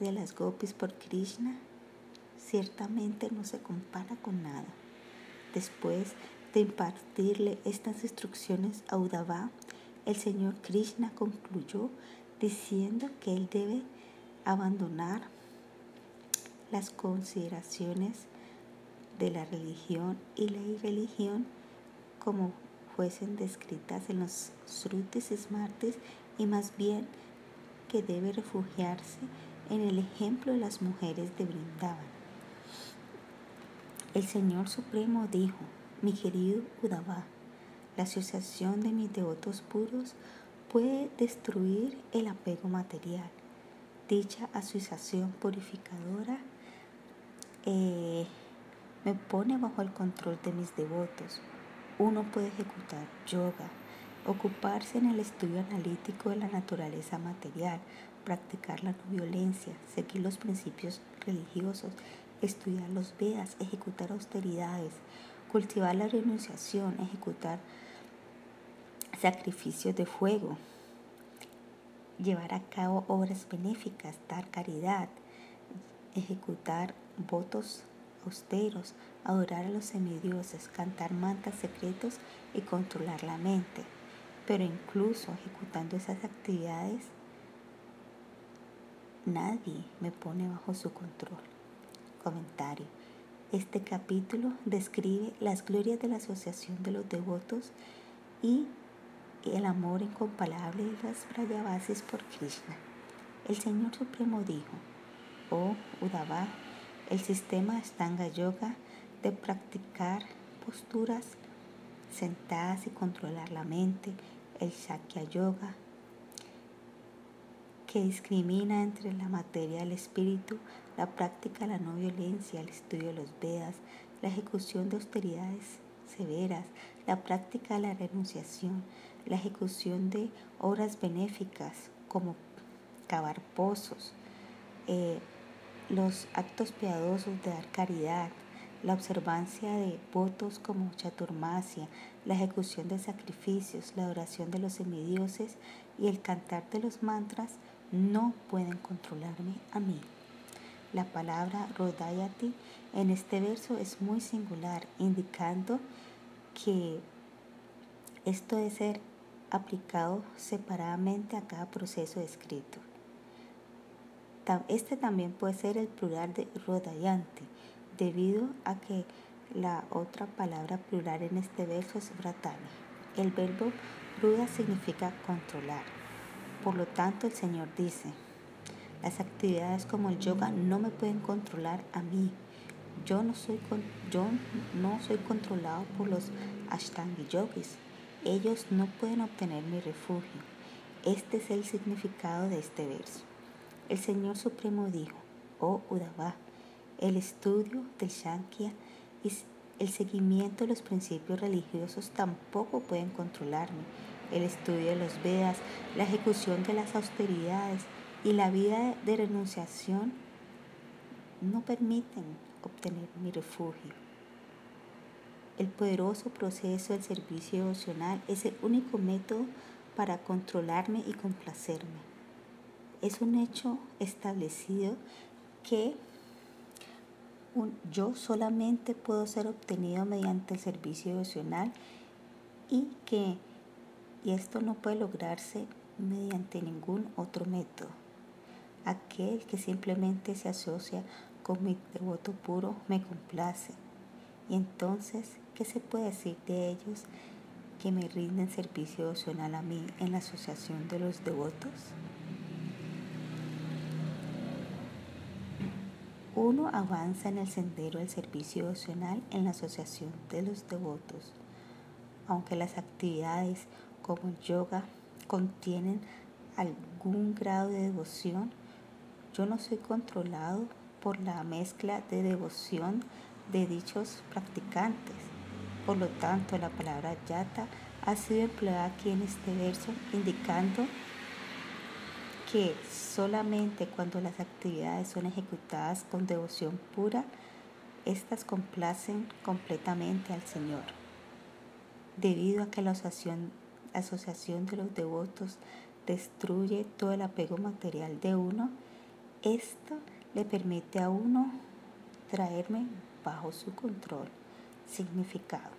de las gopis por Krishna ciertamente no se compara con nada. Después de impartirle estas instrucciones a Uddhava, el Señor Krishna concluyó diciendo que él debe abandonar las consideraciones de la religión y la irreligión como fuesen descritas en los Srutis Smartis y más bien que debe refugiarse en el ejemplo de las mujeres de Brindavan. El Señor Supremo dijo, mi querido Udava, la asociación de mis devotos puros puede destruir el apego material. Dicha asociación purificadora eh, me pone bajo el control de mis devotos. Uno puede ejecutar yoga, ocuparse en el estudio analítico de la naturaleza material, practicar la no violencia, seguir los principios religiosos, estudiar los Vedas, ejecutar austeridades, cultivar la renunciación, ejecutar sacrificios de fuego, llevar a cabo obras benéficas, dar caridad, ejecutar votos adorar a los semidioses, cantar mantas secretos y controlar la mente. Pero incluso ejecutando esas actividades, nadie me pone bajo su control. Comentario. Este capítulo describe las glorias de la asociación de los devotos y el amor incomparable de las Brayavasis por Krishna. El Señor Supremo dijo, oh Udava, el sistema Stanga Yoga de practicar posturas sentadas y controlar la mente el Shakya Yoga, que discrimina entre la materia y el espíritu, la práctica de la no violencia, el estudio de los Vedas, la ejecución de austeridades severas, la práctica de la renunciación, la ejecución de obras benéficas como cavar pozos, eh, los actos piadosos de dar caridad, la observancia de votos como chaturmasia, la ejecución de sacrificios, la oración de los semidioses y el cantar de los mantras no pueden controlarme a mí. La palabra Rodayati en este verso es muy singular, indicando que esto debe ser aplicado separadamente a cada proceso escrito. Este también puede ser el plural de Rodayanti, debido a que la otra palabra plural en este verso es Vratani. El verbo ruda significa controlar. Por lo tanto, el Señor dice, las actividades como el yoga no me pueden controlar a mí. Yo no soy, yo no soy controlado por los Ashtangi yogis. Ellos no pueden obtener mi refugio. Este es el significado de este verso. El Señor Supremo dijo, oh Udava, el estudio del Shankya y el seguimiento de los principios religiosos tampoco pueden controlarme. El estudio de los Vedas, la ejecución de las austeridades y la vida de renunciación no permiten obtener mi refugio. El poderoso proceso del servicio devocional es el único método para controlarme y complacerme. Es un hecho establecido que yo solamente puedo ser obtenido mediante el servicio devocional y que y esto no puede lograrse mediante ningún otro método. Aquel que simplemente se asocia con mi devoto puro me complace. Y entonces, ¿qué se puede decir de ellos que me rinden servicio devocional a mí en la asociación de los devotos? Uno avanza en el sendero del servicio devocional en la asociación de los devotos, aunque las actividades como yoga contienen algún grado de devoción, yo no soy controlado por la mezcla de devoción de dichos practicantes. Por lo tanto, la palabra yata ha sido empleada aquí en este verso indicando que solamente cuando las actividades son ejecutadas con devoción pura, éstas complacen completamente al Señor. Debido a que la asociación, asociación de los devotos destruye todo el apego material de uno, esto le permite a uno traerme bajo su control. Significado.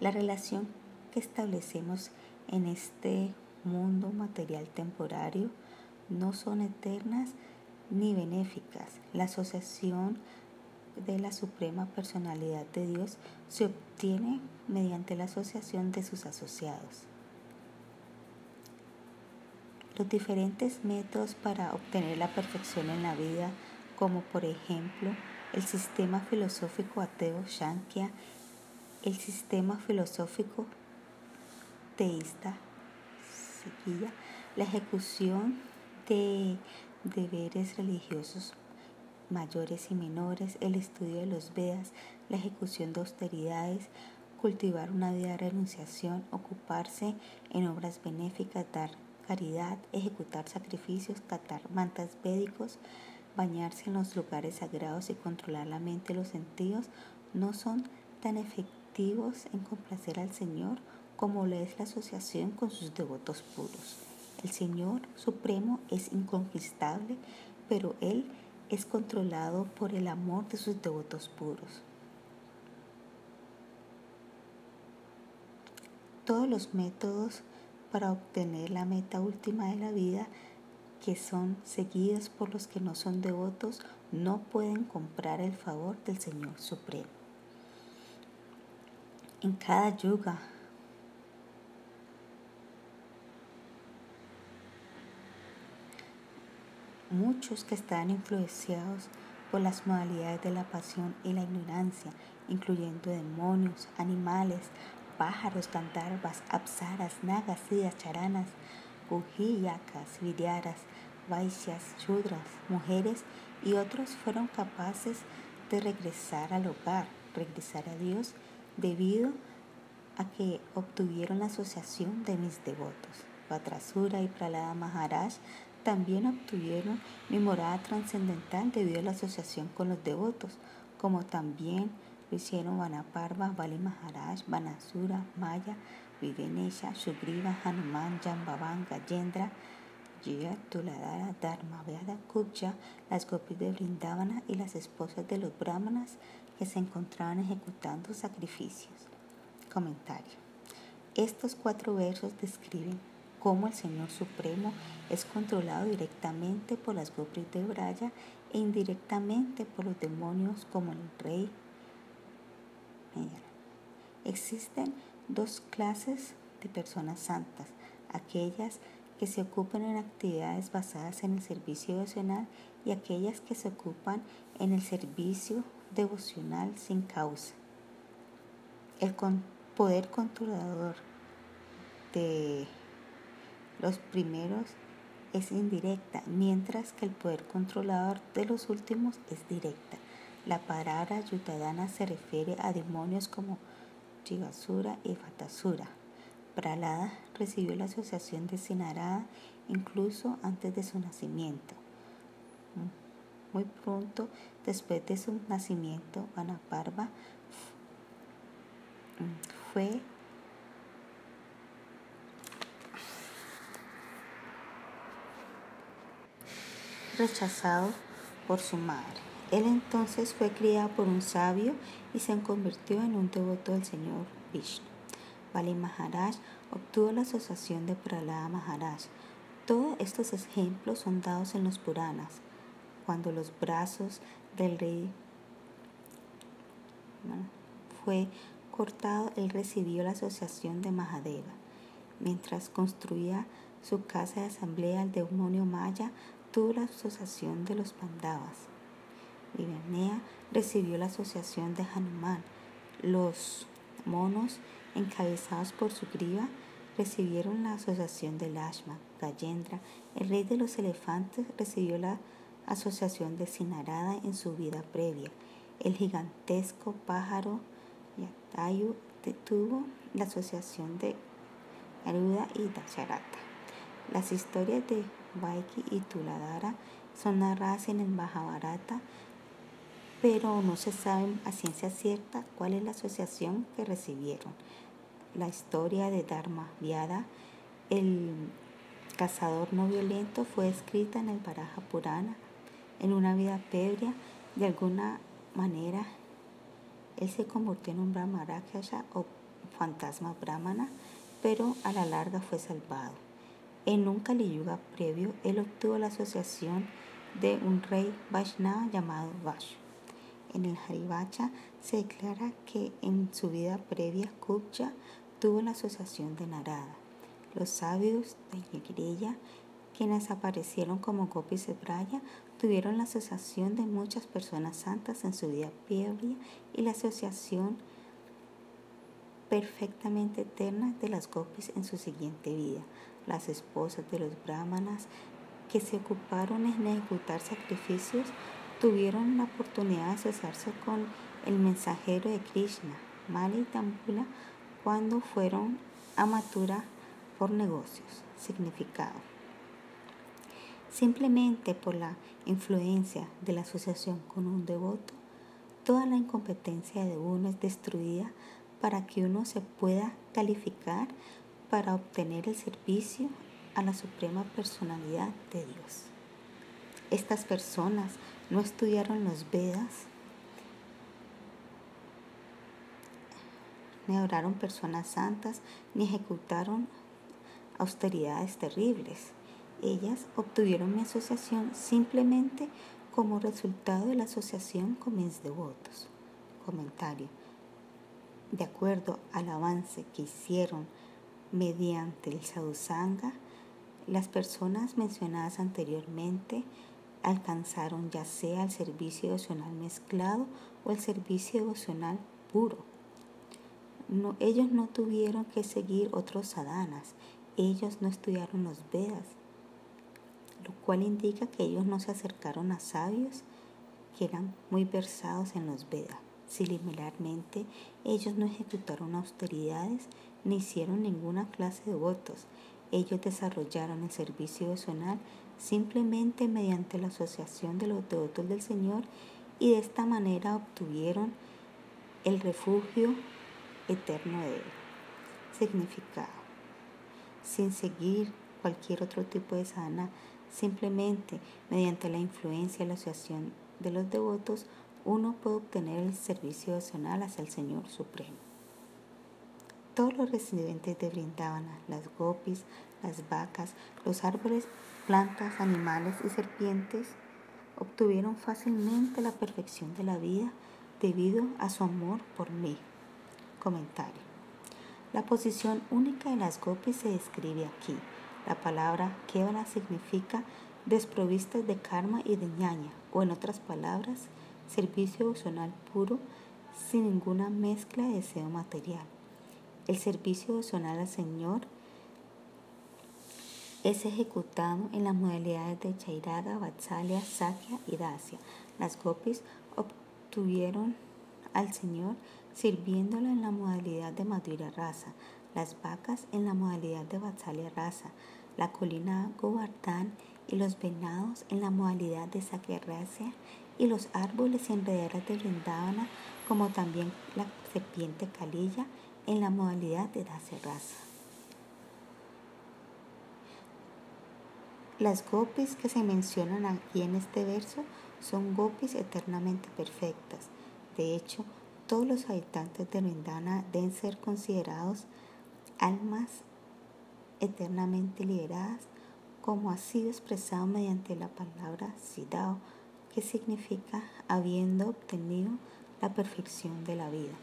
La relación que establecemos en este mundo material temporario no son eternas ni benéficas. La asociación de la Suprema Personalidad de Dios se obtiene mediante la asociación de sus asociados. Los diferentes métodos para obtener la perfección en la vida, como por ejemplo el sistema filosófico ateo Shankya, el sistema filosófico teísta la ejecución de deberes religiosos mayores y menores, el estudio de los Vedas, la ejecución de austeridades, cultivar una vida de renunciación, ocuparse en obras benéficas, dar caridad, ejecutar sacrificios, catar mantas védicos, bañarse en los lugares sagrados y controlar la mente y los sentidos no son tan efectivos en complacer al Señor como lo es la asociación con sus devotos puros. El Señor Supremo es inconquistable, pero Él es controlado por el amor de sus devotos puros. Todos los métodos para obtener la meta última de la vida que son seguidos por los que no son devotos no pueden comprar el favor del Señor Supremo. En cada yuga muchos que están influenciados por las modalidades de la pasión y la ignorancia, incluyendo demonios, animales, pájaros, gandharvas, apsaras, nagas, siddhas, charanas, gujiyakas, vidyaras, vaishyas, shudras, mujeres y otros fueron capaces de regresar al hogar, regresar a Dios debido a que obtuvieron la asociación de mis devotos. Patrasura y Pralada Maharaj también obtuvieron mi morada trascendental debido a la asociación con los devotos, como también lo hicieron Vanaparva, Bali Maharaj, Vanasura, Maya, Vivenesha, Sugriva, Hanuman, Jambavan, Gajendra, Jiya, Tuladara, Dharma, Vyada, Kubja, las gopis de Brindavana y las esposas de los brahmanas que se encontraban ejecutando sacrificios. Comentario. Estos cuatro versos describen cómo el Señor Supremo es controlado directamente por las gopis de Braya e indirectamente por los demonios como el rey. Existen dos clases de personas santas, aquellas que se ocupan en actividades basadas en el servicio devocional y aquellas que se ocupan en el servicio devocional sin causa. El poder controlador de los primeros es indirecta, mientras que el poder controlador de los últimos es directa. La palabra Yutadana se refiere a demonios como Chigasura y Fatasura. Pralada recibió la asociación de Sinarada incluso antes de su nacimiento. Muy pronto después de su nacimiento, Vanaparva fue rechazado por su madre. Él entonces fue criado por un sabio y se convirtió en un devoto del Señor Vishnu. Bali Maharaj obtuvo la asociación de Pralada Maharaj. Todos estos ejemplos son dados en los Puranas. Cuando los brazos del rey fue cortado, él recibió la asociación de Mahadeva. Mientras construía su casa de asamblea, el demonio Maya tuvo la asociación de los Pandavas. Vivanea recibió la asociación de Hanuman. Los monos, encabezados por su griva, recibieron la asociación de Lashma. Gayendra, el rey de los elefantes, recibió la asociación de Sinarada en su vida previa. El gigantesco pájaro Yatayu tuvo la asociación de Aruda y Dasharata. Las historias de Vaiki y Tuladara son narradas en el Mahabharata, pero no se sabe a ciencia cierta cuál es la asociación que recibieron. La historia de Dharma Vyada, el cazador no violento, fue escrita en el Baraja Purana. En una vida previa, de alguna manera, él se convirtió en un Brahmarakshasa o fantasma brahmana, pero a la larga fue salvado. En un Kali Yuga previo, él obtuvo la asociación de un rey Vaishnava llamado Vash. En el Harivacha se declara que en su vida previa Kubja tuvo la asociación de Narada. Los sabios de Yagreya, quienes aparecieron como Gopis de Braya, tuvieron la asociación de muchas personas santas en su vida previa y la asociación perfectamente eterna de las Gopis en su siguiente vida las esposas de los brahmanas que se ocuparon en ejecutar sacrificios tuvieron la oportunidad de asociarse con el mensajero de Krishna, Mali y Tambula, cuando fueron a Mathura por negocios. Significado. Simplemente por la influencia de la asociación con un devoto, toda la incompetencia de uno es destruida para que uno se pueda calificar para obtener el servicio a la Suprema Personalidad de Dios. Estas personas no estudiaron los Vedas, ni oraron personas santas, ni ejecutaron austeridades terribles. Ellas obtuvieron mi asociación simplemente como resultado de la asociación con mis devotos. Comentario. De acuerdo al avance que hicieron Mediante el sadhusanga, las personas mencionadas anteriormente alcanzaron ya sea el servicio devocional mezclado o el servicio devocional puro. ellos no tuvieron que seguir otros sadhanas, ellos no estudiaron los Vedas, lo cual indica que ellos no se acercaron a sabios que eran muy versados en los Vedas. Similarmente, ellos no ejecutaron austeridades ni hicieron ninguna clase de votos. Ellos desarrollaron el servicio devocional simplemente mediante la asociación de los devotos del Señor y de esta manera obtuvieron el refugio eterno de Él. Significado. Sin seguir cualquier otro tipo de sana, simplemente mediante la influencia y la asociación de los devotos, uno puede obtener el servicio devocional hacia el Señor Supremo. Todos los residentes de Brindavana, las gopis, las vacas, los árboles, plantas, animales y serpientes, obtuvieron fácilmente la perfección de la vida debido a su amor por mí. Comentario. La posición única de las gopis se describe aquí. La palabra Kevala significa desprovistas de karma y de ñaña, o en otras palabras, servicio emocional puro sin ninguna mezcla de deseo material. El servicio emocional al Señor es ejecutado en las modalidades de Chairaga, Vatsalya, Sakya y Dasya. Las gopis obtuvieron al Señor sirviéndolo en la modalidad de Madhura Rasa, las vacas en la modalidad de Vatsalya Rasa, la colina Govardhan y los venados en la modalidad de Sakya Rasa y los árboles y enredaderas de Vrindavana, como también la serpiente Kalilla en la modalidad de Dasya Rasa. Las gopis que se mencionan aquí en este verso son gopis eternamente perfectas. De hecho, todos los habitantes de Vrindana deben ser considerados almas eternamente liberadas, como ha sido expresado mediante la palabra Sidao, que significa habiendo obtenido la perfección de la vida.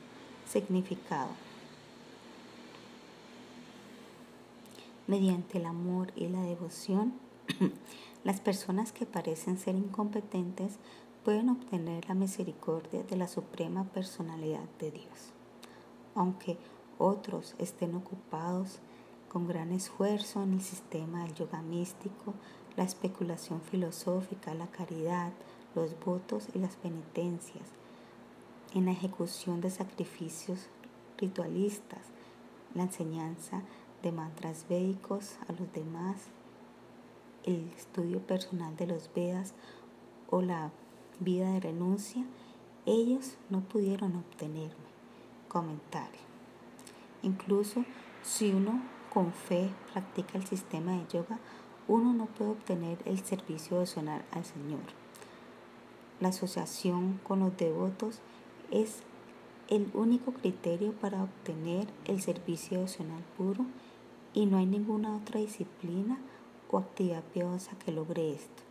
Significado. Mediante el amor y la devoción, <clears throat> las personas que parecen ser incompetentes pueden obtener la misericordia de la Suprema Personalidad de Dios. Aunque otros estén ocupados con gran esfuerzo en el sistema del yoga místico, la especulación filosófica, la caridad, los votos y las penitencias, en la ejecución de sacrificios ritualistas, la enseñanza de mantras védicos a los demás, el estudio personal de los Vedas o la vida de renuncia, ellos no pudieron obtenerme. Comentario. Incluso si uno con fe practica el sistema de yoga, uno no puede obtener el servicio devocional al Señor. La asociación con los devotos es el único criterio para obtener el servicio devocional puro y no hay ninguna otra disciplina o actividad piadosa que logre esto.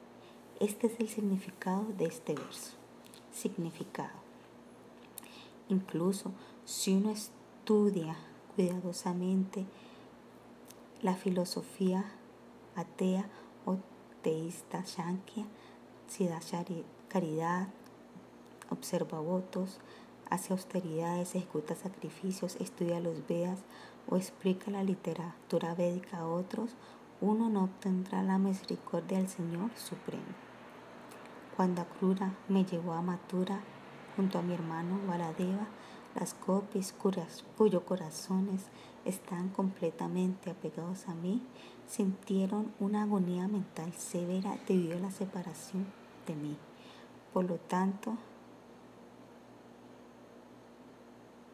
Este es el significado de este verso. Significado. Incluso si uno estudia cuidadosamente la filosofía atea o teísta Shankya, si da caridad, observa votos, hace austeridades, ejecuta sacrificios, estudia los Vedas o explica la literatura védica a otros, uno no obtendrá la misericordia del Señor Supremo. Cuando Akrura me llevó a Mathura junto a mi hermano Valadeva, las copis cuyos corazones están completamente apegados a mí, sintieron una agonía mental severa debido a la separación de mí. Por lo tanto,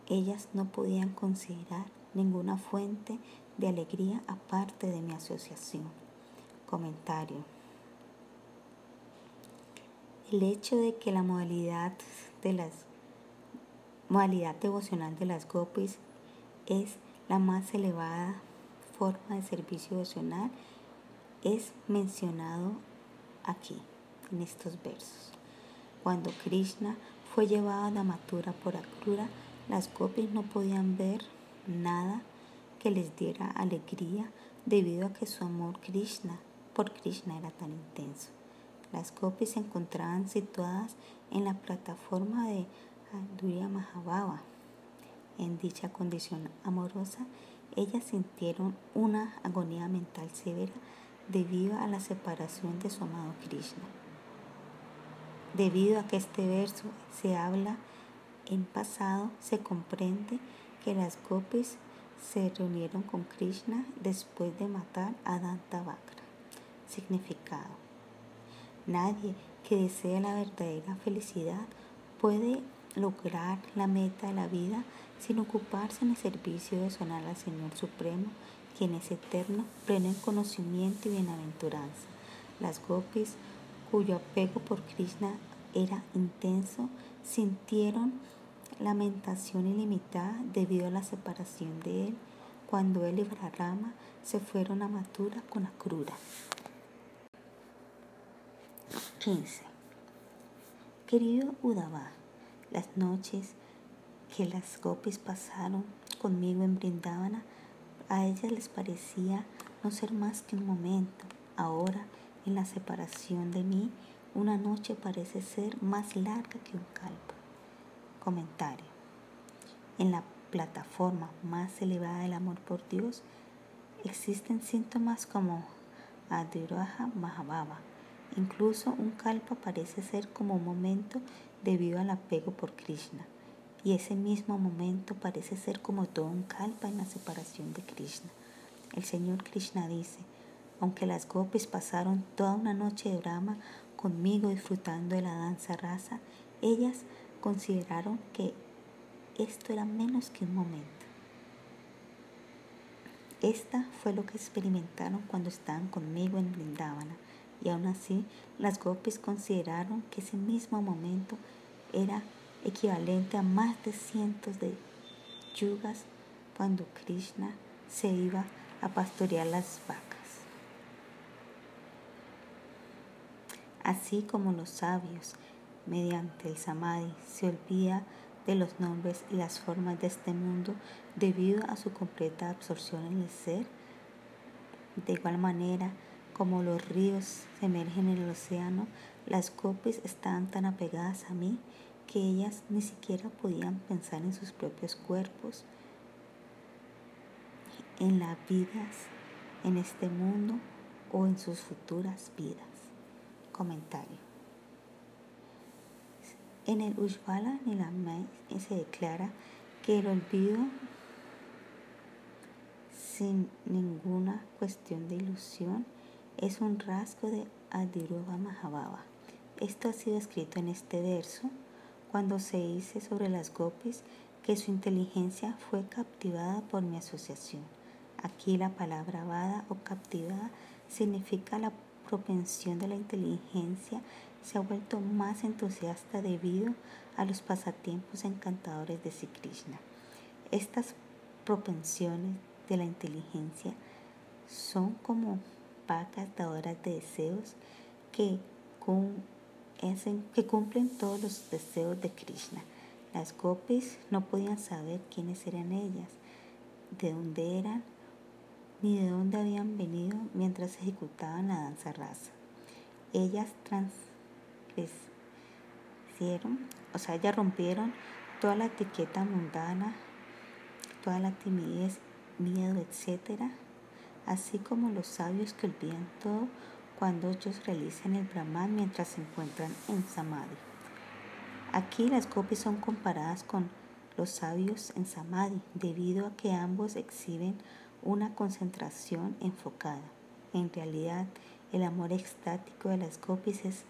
ellas no podían considerar ninguna fuente de alegría aparte de mi asociación. Comentario. El hecho de que la modalidad de las modalidad devocional de las gopis es la más elevada forma de servicio devocional es mencionado aquí en estos versos. Cuando Krishna fue llevado a la matura por Akrura, las gopis no podían ver nada que les diera alegría debido a que su amor Krishna por Krishna era tan intenso. Las copias se encontraban situadas en la plataforma de Andurya Mahabhava en dicha condición amorosa, ellas sintieron una agonía mental severa debido a la separación de su amado Krishna. Debido a que este verso se habla en pasado, se comprende que las gopis se reunieron con Krishna después de matar a Dantavakra. Significado. Nadie que desee la verdadera felicidad puede lograr la meta de la vida sin ocuparse en el servicio de sonar al Señor Supremo, quien es eterno, pleno en conocimiento y bienaventuranza. Las gopis, cuyo apego por Krishna era intenso, sintieron lamentación ilimitada debido a la separación de él cuando él y Brahma se fueron a Mathura con Akrura. 15. Querido Udava, las noches que las gopis pasaron conmigo en Brindavana, a ellas les parecía no ser más que un momento. Ahora, en la separación de mí, una noche parece ser más larga que un calpa. Comentario. En la plataforma más elevada del amor por Dios, existen síntomas como Adiraja Mahabhava. Incluso un kalpa parece ser como un momento debido al apego por Krishna. Y ese mismo momento parece ser como todo un kalpa en la separación de Krishna. El Señor Krishna dice, aunque las gopis pasaron toda una noche de drama conmigo disfrutando de la danza rasa, ellas consideraron que esto era menos que un momento. Esta fue lo que experimentaron cuando estaban conmigo en Brindavana y aún así las gopis consideraron que ese mismo momento era equivalente a más de cientos de yugas cuando Krishna se iba a pastorear las vacas. Así como los sabios, mediante el samadhi, se olvida de los nombres y las formas de este mundo debido a su completa absorción en el ser, de igual manera como los ríos se emergen en el océano, las gopis estaban tan apegadas a mí que ellas ni siquiera podían pensar en sus propios cuerpos, en las vidas en este mundo o en sus futuras vidas. Comentario. En el Ujvala Nilamay se declara que el olvido sin ninguna cuestión de ilusión es un rasgo de Adiruva Mahabhava. Esto ha sido escrito en este verso cuando se dice sobre las gopis que su inteligencia fue captivada por mi asociación. Aquí la palabra vada o captivada significa la propensión de la inteligencia se ha vuelto más entusiasta debido a los pasatiempos encantadores de Sri Krishna. Estas propensiones de la inteligencia son como vacas dadoras de deseos que, que cumplen todos los deseos de Krishna. Las gopis no podían saber quiénes eran ellas, de dónde eran, ni de dónde habían venido mientras ejecutaban la danza rasa. Ellas transgresieron, o sea, ellas rompieron toda la etiqueta mundana, toda la timidez, miedo, etcétera así como los sabios que olvidan todo cuando ellos realizan el Brahman mientras se encuentran en Samadhi. Aquí las gopis son comparadas con los sabios en Samadhi debido a que ambos exhiben una concentración enfocada. En realidad, el amor extático de las gopis es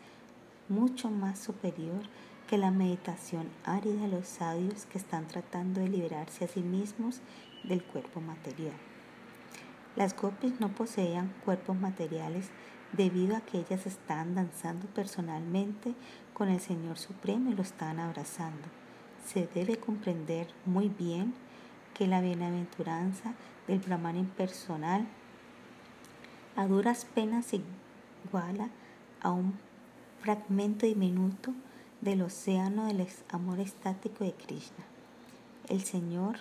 mucho más superior que la meditación árida de los sabios que están tratando de liberarse a sí mismos del cuerpo material. Las gopis no poseían cuerpos materiales debido a que ellas estaban danzando personalmente con el Señor Supremo y lo estaban abrazando. Se debe comprender muy bien que la bienaventuranza del Brahman impersonal a duras penas iguala a un fragmento diminuto del océano del amor estático de Krishna. El Señor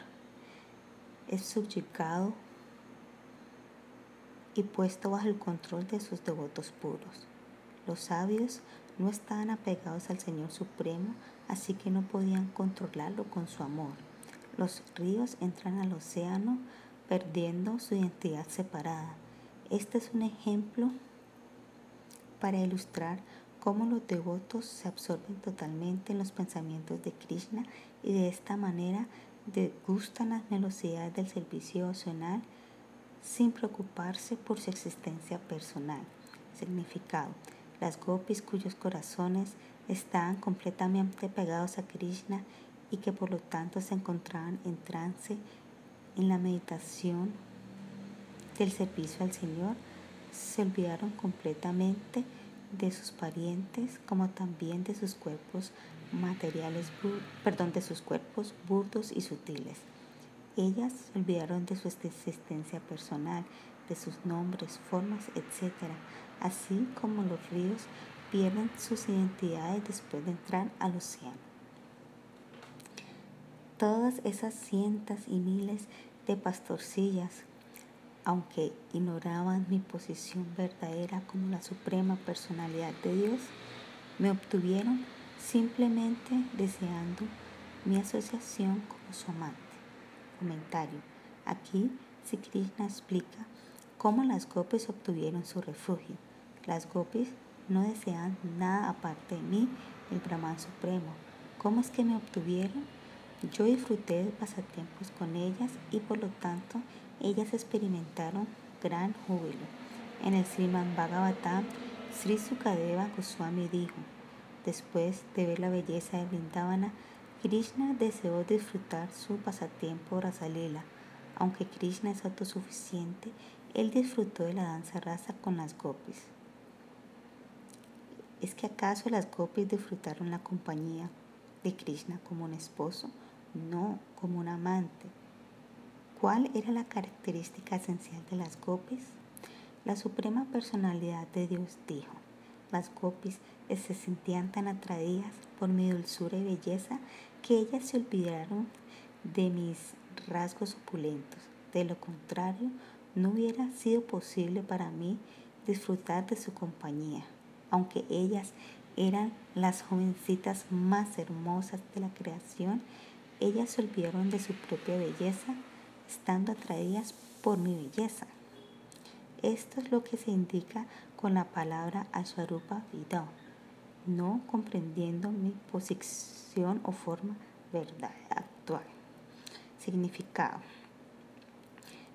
es subyugado y puesto bajo el control de sus devotos puros. Los sabios no estaban apegados al Señor Supremo, así que no podían controlarlo con su amor. los ríos entran al océano perdiendo su identidad separada. Este es un ejemplo para ilustrar cómo los devotos se absorben totalmente en los pensamientos de Krishna y de esta manera degustan las velocidades del servicio devocional sin preocuparse por su existencia personal. Significado. Las gopis cuyos corazones estaban completamente pegados a Krishna y que por lo tanto se encontraban en trance en la meditación del servicio al Señor, se olvidaron completamente de sus parientes como también de sus cuerpos materiales, perdón, de sus cuerpos burdos y sutiles. Ellas se olvidaron de su existencia personal, de sus nombres, formas, etc., así como los ríos pierden sus identidades después de entrar al océano. Todas esas cientos y miles de pastorcillas, aunque ignoraban mi posición verdadera como la suprema personalidad de Dios, me obtuvieron simplemente deseando mi asociación como su amante. Comentario. Aquí Sri Krishna explica cómo las gopis obtuvieron su refugio. Las gopis no desean nada aparte de mí, el Brahman Supremo. ¿Cómo es que me obtuvieron? Yo disfruté de pasatiempos con ellas y por lo tanto ellas experimentaron gran júbilo. En el Sriman Bhagavatam, Sri Sukadeva Goswami dijo, después de ver la belleza de Vrindavana, Krishna deseó disfrutar su pasatiempo Rasalila. Aunque Krishna es autosuficiente, él disfrutó de la danza rasa con las gopis. ¿Es que acaso las gopis disfrutaron la compañía de Krishna como un esposo? No, como un amante. ¿Cuál era la característica esencial de las gopis? La suprema personalidad de Dios dijo, las gopis se sentían tan atraídas por mi dulzura y belleza que ellas se olvidaron de mis rasgos opulentos. De lo contrario, no hubiera sido posible para mí disfrutar de su compañía, aunque ellas eran las jovencitas más hermosas de la creación, ellas se olvidaron de su propia belleza, estando atraídas por mi belleza. Esto es lo que se indica con la palabra Aswarupa Vidam no comprendiendo mi posición o forma verdad actual. Significado.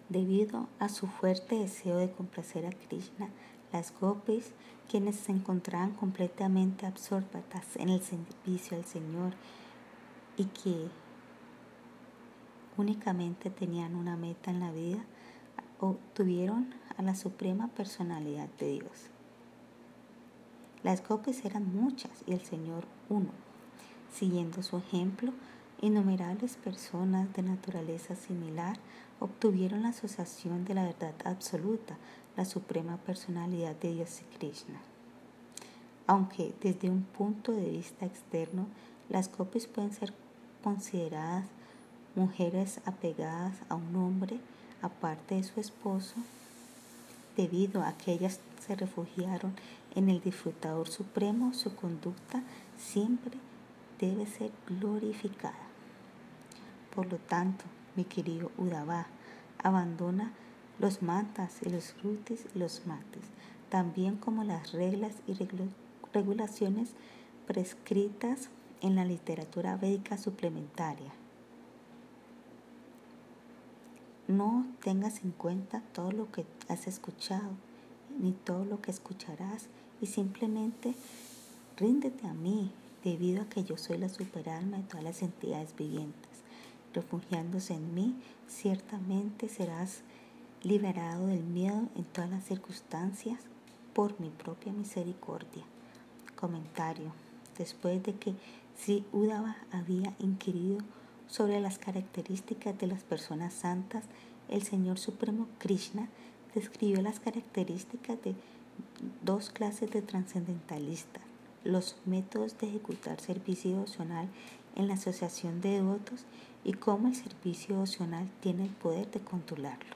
Debido a su fuerte deseo de complacer a Krishna, las gopis, quienes se encontraban completamente absortas en el servicio al Señor y que únicamente tenían una meta en la vida, obtuvieron a la suprema personalidad de Dios. Las copias eran muchas y el Señor uno. Siguiendo su ejemplo, innumerables personas de naturaleza similar obtuvieron la asociación de la verdad absoluta, la suprema personalidad de Dios y Krishna. Aunque desde un punto de vista externo, las copias pueden ser consideradas mujeres apegadas a un hombre aparte de su esposo, debido a que ellas se refugiaron en el disfrutador supremo, su conducta siempre debe ser glorificada. Por lo tanto, mi querido Udabá, abandona los mantas y los frutis y los mates, también como las reglas y regulaciones prescritas en la literatura védica suplementaria. No tengas en cuenta todo lo que has escuchado, ni todo lo que escucharás, y simplemente ríndete a mí, debido a que yo soy la superalma de todas las entidades vivientes. Refugiándose en mí, ciertamente serás liberado del miedo en todas las circunstancias por mi propia misericordia. Comentario. Después de que Sri Udava había inquirido sobre las características de las personas santas, el Señor Supremo Krishna describió las características de dos clases de trascendentalistas, los métodos de ejecutar servicio devocional en la asociación de devotos y cómo el servicio devocional tiene el poder de controlarlo.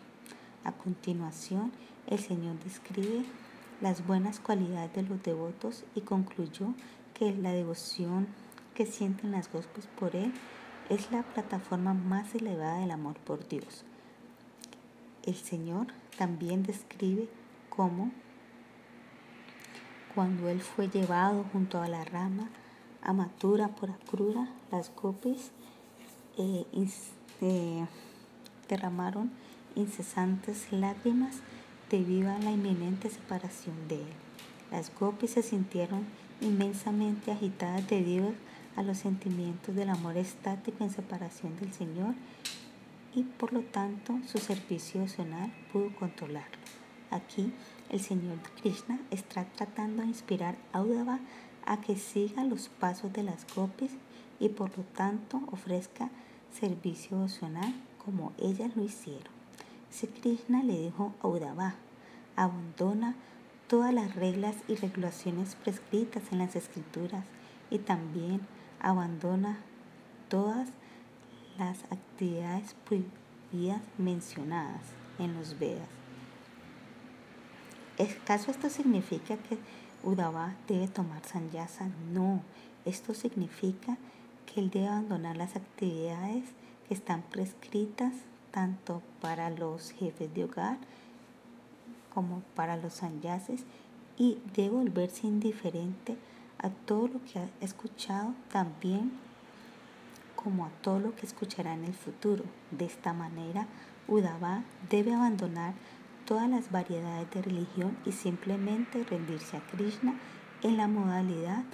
A continuación, el Señor describe las buenas cualidades de los devotos y concluyó que la devoción que sienten las gospes por Él es la plataforma más elevada del amor por Dios. El Señor también describe cómo cuando Él fue llevado junto a la rama amatura por acrura, las gopis eh, eh, derramaron incesantes lágrimas debido a la inminente separación de Él. Las gopis se sintieron inmensamente agitadas debido a los sentimientos del amor estático en separación del Señor y por lo tanto su servicio emocional pudo controlarlo. Aquí el Señor Krishna está tratando de inspirar a Udava a que siga los pasos de las gopis y por lo tanto ofrezca servicio emocional como ellas lo hicieron. Si Krishna le dijo a Udava, abandona todas las reglas y regulaciones prescritas en las escrituras y también abandona todas las actividades prohibidas mencionadas en los Vedas. ¿Acaso esto significa que Udava debe tomar sanyasa? No, esto significa que él debe abandonar las actividades que están prescritas tanto para los jefes de hogar como para los sanyases y debe volverse indiferente a todo lo que ha escuchado también como a todo lo que escuchará en el futuro. De esta manera, Udava debe abandonar todas las variedades de religión y simplemente rendirse a Krishna en la modalidad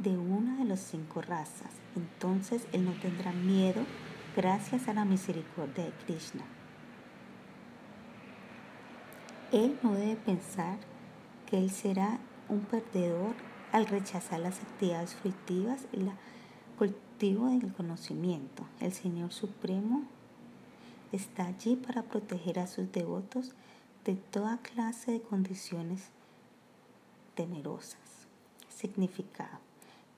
de una de las cinco razas. Entonces él no tendrá miedo gracias a la misericordia de Krishna. Él no debe pensar que él será un perdedor al rechazar las actividades fructivas y el cultivo del conocimiento. El Señor Supremo está allí para proteger a sus devotos de toda clase de condiciones temerosas. Significado.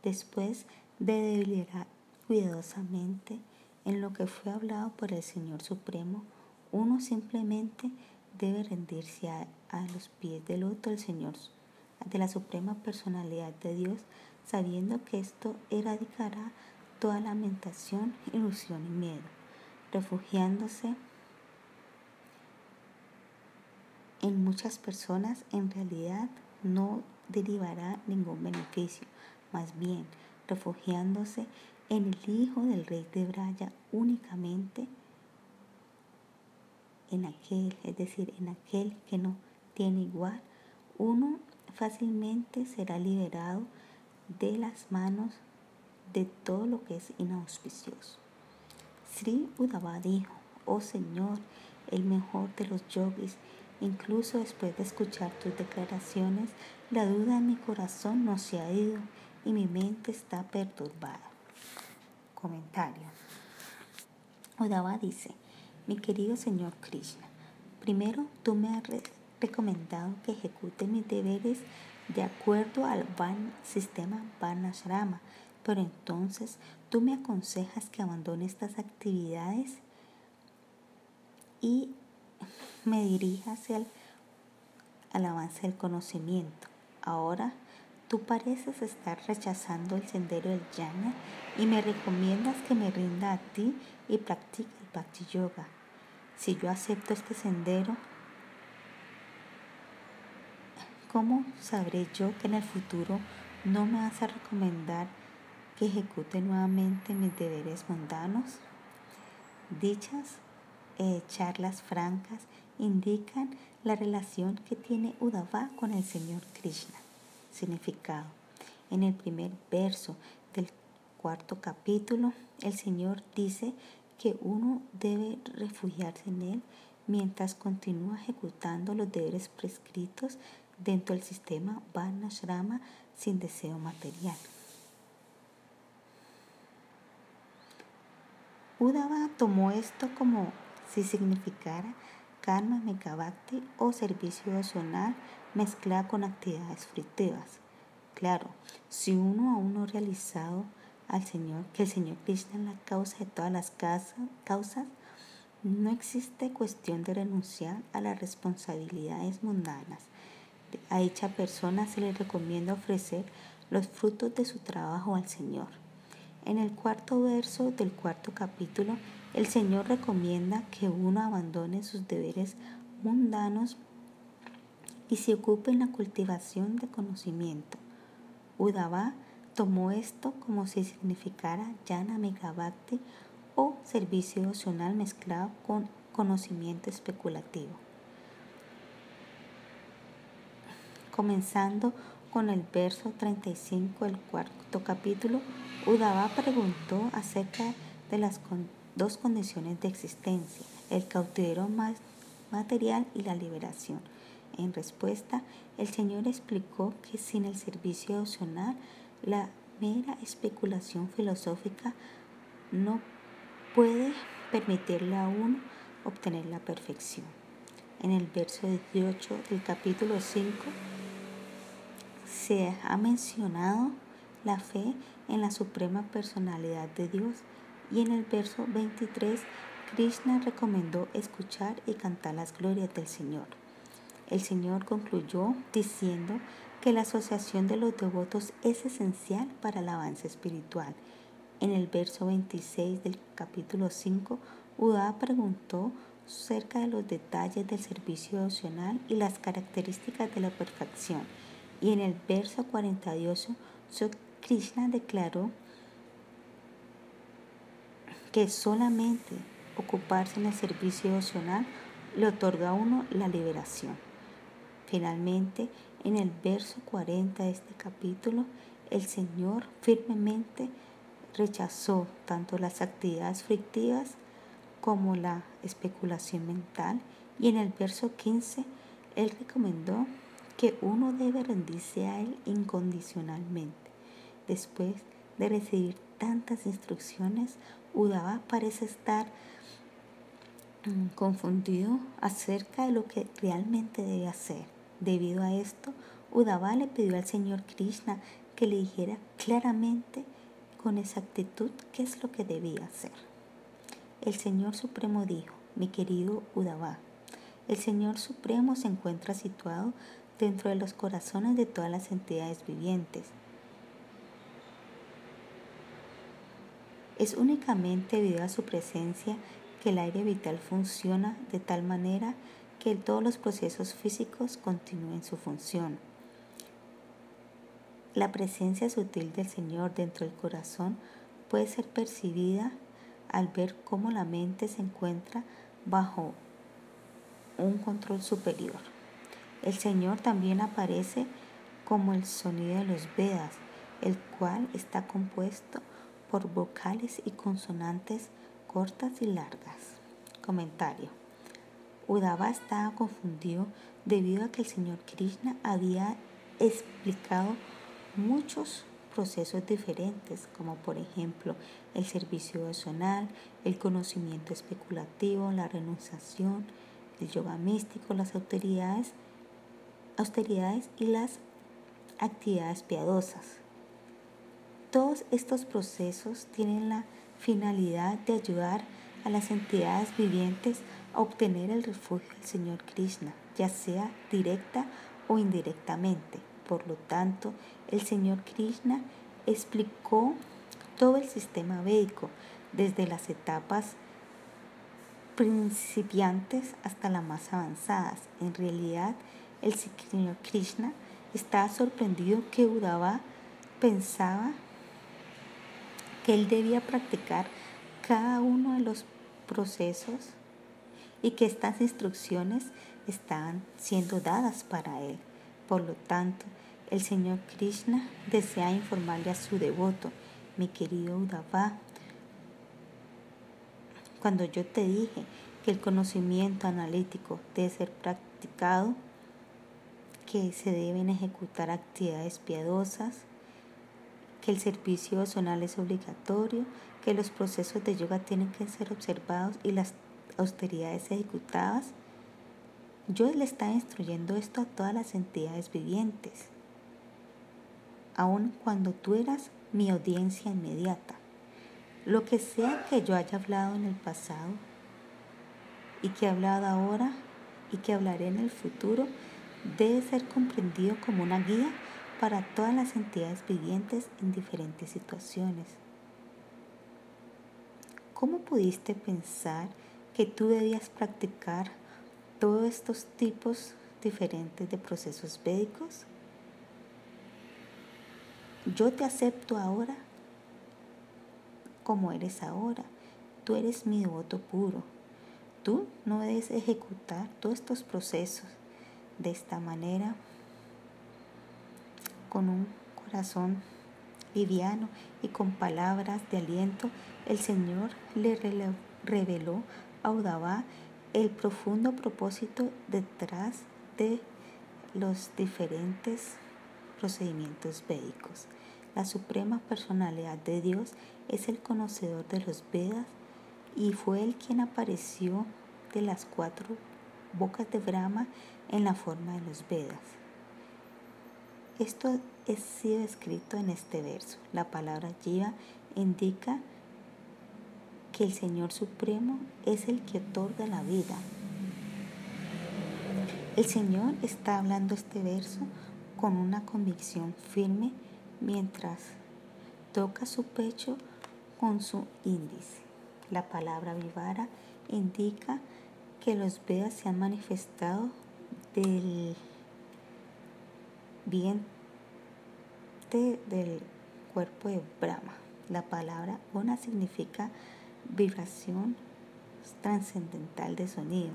Después de deliberar cuidadosamente en lo que fue hablado por el Señor Supremo, uno simplemente debe rendirse a, los pies del otro el Señor, de la Suprema Personalidad de Dios, sabiendo que esto erradicará toda lamentación, ilusión y miedo, refugiándose en muchas personas en realidad no derivará ningún beneficio, más bien refugiándose en el Hijo del Rey de Braya únicamente en aquel, es decir, en aquel que no tiene igual, uno fácilmente será liberado de las manos de todo lo que es inauspicioso. Sri Uddhava dijo, oh Señor, el mejor de los yogis, incluso después de escuchar tus declaraciones, la duda en mi corazón no se ha ido y mi mente está perturbada. Comentario. Uddhava dice, mi querido Señor Krishna, primero tú me has recomendado que ejecute mis deberes de acuerdo al van, sistema Varnashrama, pero entonces tú me aconsejas que abandone estas actividades y <laughs> me dirija hacia el avance del conocimiento. Ahora tú pareces estar rechazando el sendero del jnana y me recomiendas que me rinda a ti y practique el bhakti yoga. Si yo acepto este sendero, ¿cómo sabré yo que en el futuro no me vas a recomendar que ejecute nuevamente mis deberes mundanos? Dichas eh, charlas francas indican la relación que tiene Udava con el Señor Krishna. Significado. En el primer verso del cuarto capítulo, el Señor dice que uno debe refugiarse en Él mientras continúa ejecutando los deberes prescritos dentro del sistema Varnashrama sin deseo material. Udava tomó esto como si significara karma megabhakti o servicio devocional mezclado con actividades fructivas. Claro, si uno aún no ha realizado al Señor, que el Señor Krishna es la causa de todas las causas, no existe cuestión de renunciar a las responsabilidades mundanas. A dicha persona se le recomienda ofrecer los frutos de su trabajo al Señor. En el cuarto verso del cuarto capítulo, el Señor recomienda que uno abandone sus deberes mundanos y se ocupe en la cultivación de conocimiento. Udava tomó esto como si significara Jnana Megabhakti o servicio emocional mezclado con conocimiento especulativo. Comenzando con el verso 35 del cuarto capítulo, Udava preguntó acerca de las dos condiciones de existencia, el cautiverio material y la liberación. En respuesta, el Señor explicó que sin el servicio opcional, la mera especulación filosófica no puede permitirle a uno obtener la perfección. En el verso 18 del capítulo 5, se ha mencionado la fe en la suprema personalidad de Dios y en el verso 23 Krishna recomendó escuchar y cantar las glorias del Señor. El Señor concluyó diciendo que la asociación de los devotos es esencial para el avance espiritual. En el verso 26 del capítulo 5, Uda preguntó acerca de los detalles del servicio devocional y las características de la perfección. Y en el verso 48, Krishna declaró que solamente ocuparse en el servicio devocional le otorga a uno la liberación. Finalmente, en el verso 40 de este capítulo, el Señor firmemente rechazó tanto las actividades frictivas como la especulación mental y en el verso 15 Él recomendó que uno debe rendirse a Él incondicionalmente. Después de recibir tantas instrucciones, Udava parece estar mm, confundido acerca de lo que realmente debe hacer. Debido a esto, Udava le pidió al Señor Krishna que le dijera claramente con exactitud qué es lo que debía hacer. El Señor Supremo dijo, mi querido Udava, el Señor Supremo se encuentra situado dentro de los corazones de todas las entidades vivientes. Es únicamente debido a su presencia que el aire vital funciona de tal manera que todos los procesos físicos continúen su función. La presencia sutil del Señor dentro del corazón puede ser percibida al ver cómo la mente se encuentra bajo un control superior. El Señor también aparece como el sonido de los Vedas, el cual está compuesto por vocales y consonantes cortas y largas. Comentario. Udava estaba confundido debido a que el Señor Krishna había explicado muchos procesos diferentes, como por ejemplo el servicio personal, el conocimiento especulativo, la renunciación, el yoga místico, las autoridades austeridades y las actividades piadosas. Todos estos procesos tienen la finalidad de ayudar a las entidades vivientes a obtener el refugio del Señor Krishna, ya sea directa o indirectamente. Por lo tanto, el Señor Krishna explicó todo el sistema védico, desde las etapas principiantes hasta las más avanzadas. En realidad, el Señor Krishna estaba sorprendido que Udava pensaba que él debía practicar cada uno de los procesos y que estas instrucciones estaban siendo dadas para él. Por lo tanto, el Señor Krishna desea informarle a su devoto, mi querido Udava, cuando yo te dije que el conocimiento analítico debe ser practicado, que se deben ejecutar actividades piadosas, que el servicio zonal es obligatorio, que los procesos de yoga tienen que ser observados y las austeridades ejecutadas. Yo le estaba instruyendo esto a todas las entidades vivientes, aun cuando tú eras mi audiencia inmediata. Lo que sea que yo haya hablado en el pasado y que he hablado ahora y que hablaré en el futuro, debe ser comprendido como una guía para todas las entidades vivientes en diferentes situaciones. ¿cómo pudiste pensar que tú debías practicar todos estos tipos diferentes de procesos védicos? Yo te acepto ahora como eres ahora. Tú eres mi devoto puro. Tú no debes ejecutar todos estos procesos de esta manera con un corazón liviano y con palabras de aliento. El Señor le reveló a Udabá el profundo propósito detrás de los diferentes procedimientos védicos. La suprema personalidad de Dios es el conocedor de los Vedas y fue él quien apareció de las cuatro bocas de Brahma en la forma de los Vedas. Esto es sido escrito en este verso. La palabra Jiva indica que el Señor Supremo es el que otorga la vida. El Señor está hablando este verso con una convicción firme mientras toca su pecho con su índice. La palabra vivara indica que los Vedas se han manifestado del vientre del cuerpo de Brahma. La palabra Ona significa vibración trascendental de sonido.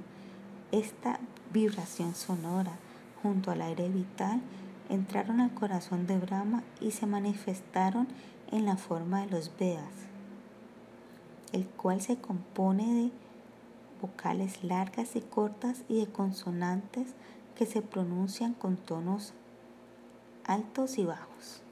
Esta vibración sonora junto al aire vital entraron al corazón de Brahma y se manifestaron en la forma de los Vedas, el cual se compone de vocales largas y cortas y de consonantes que se pronuncian con tonos altos y bajos.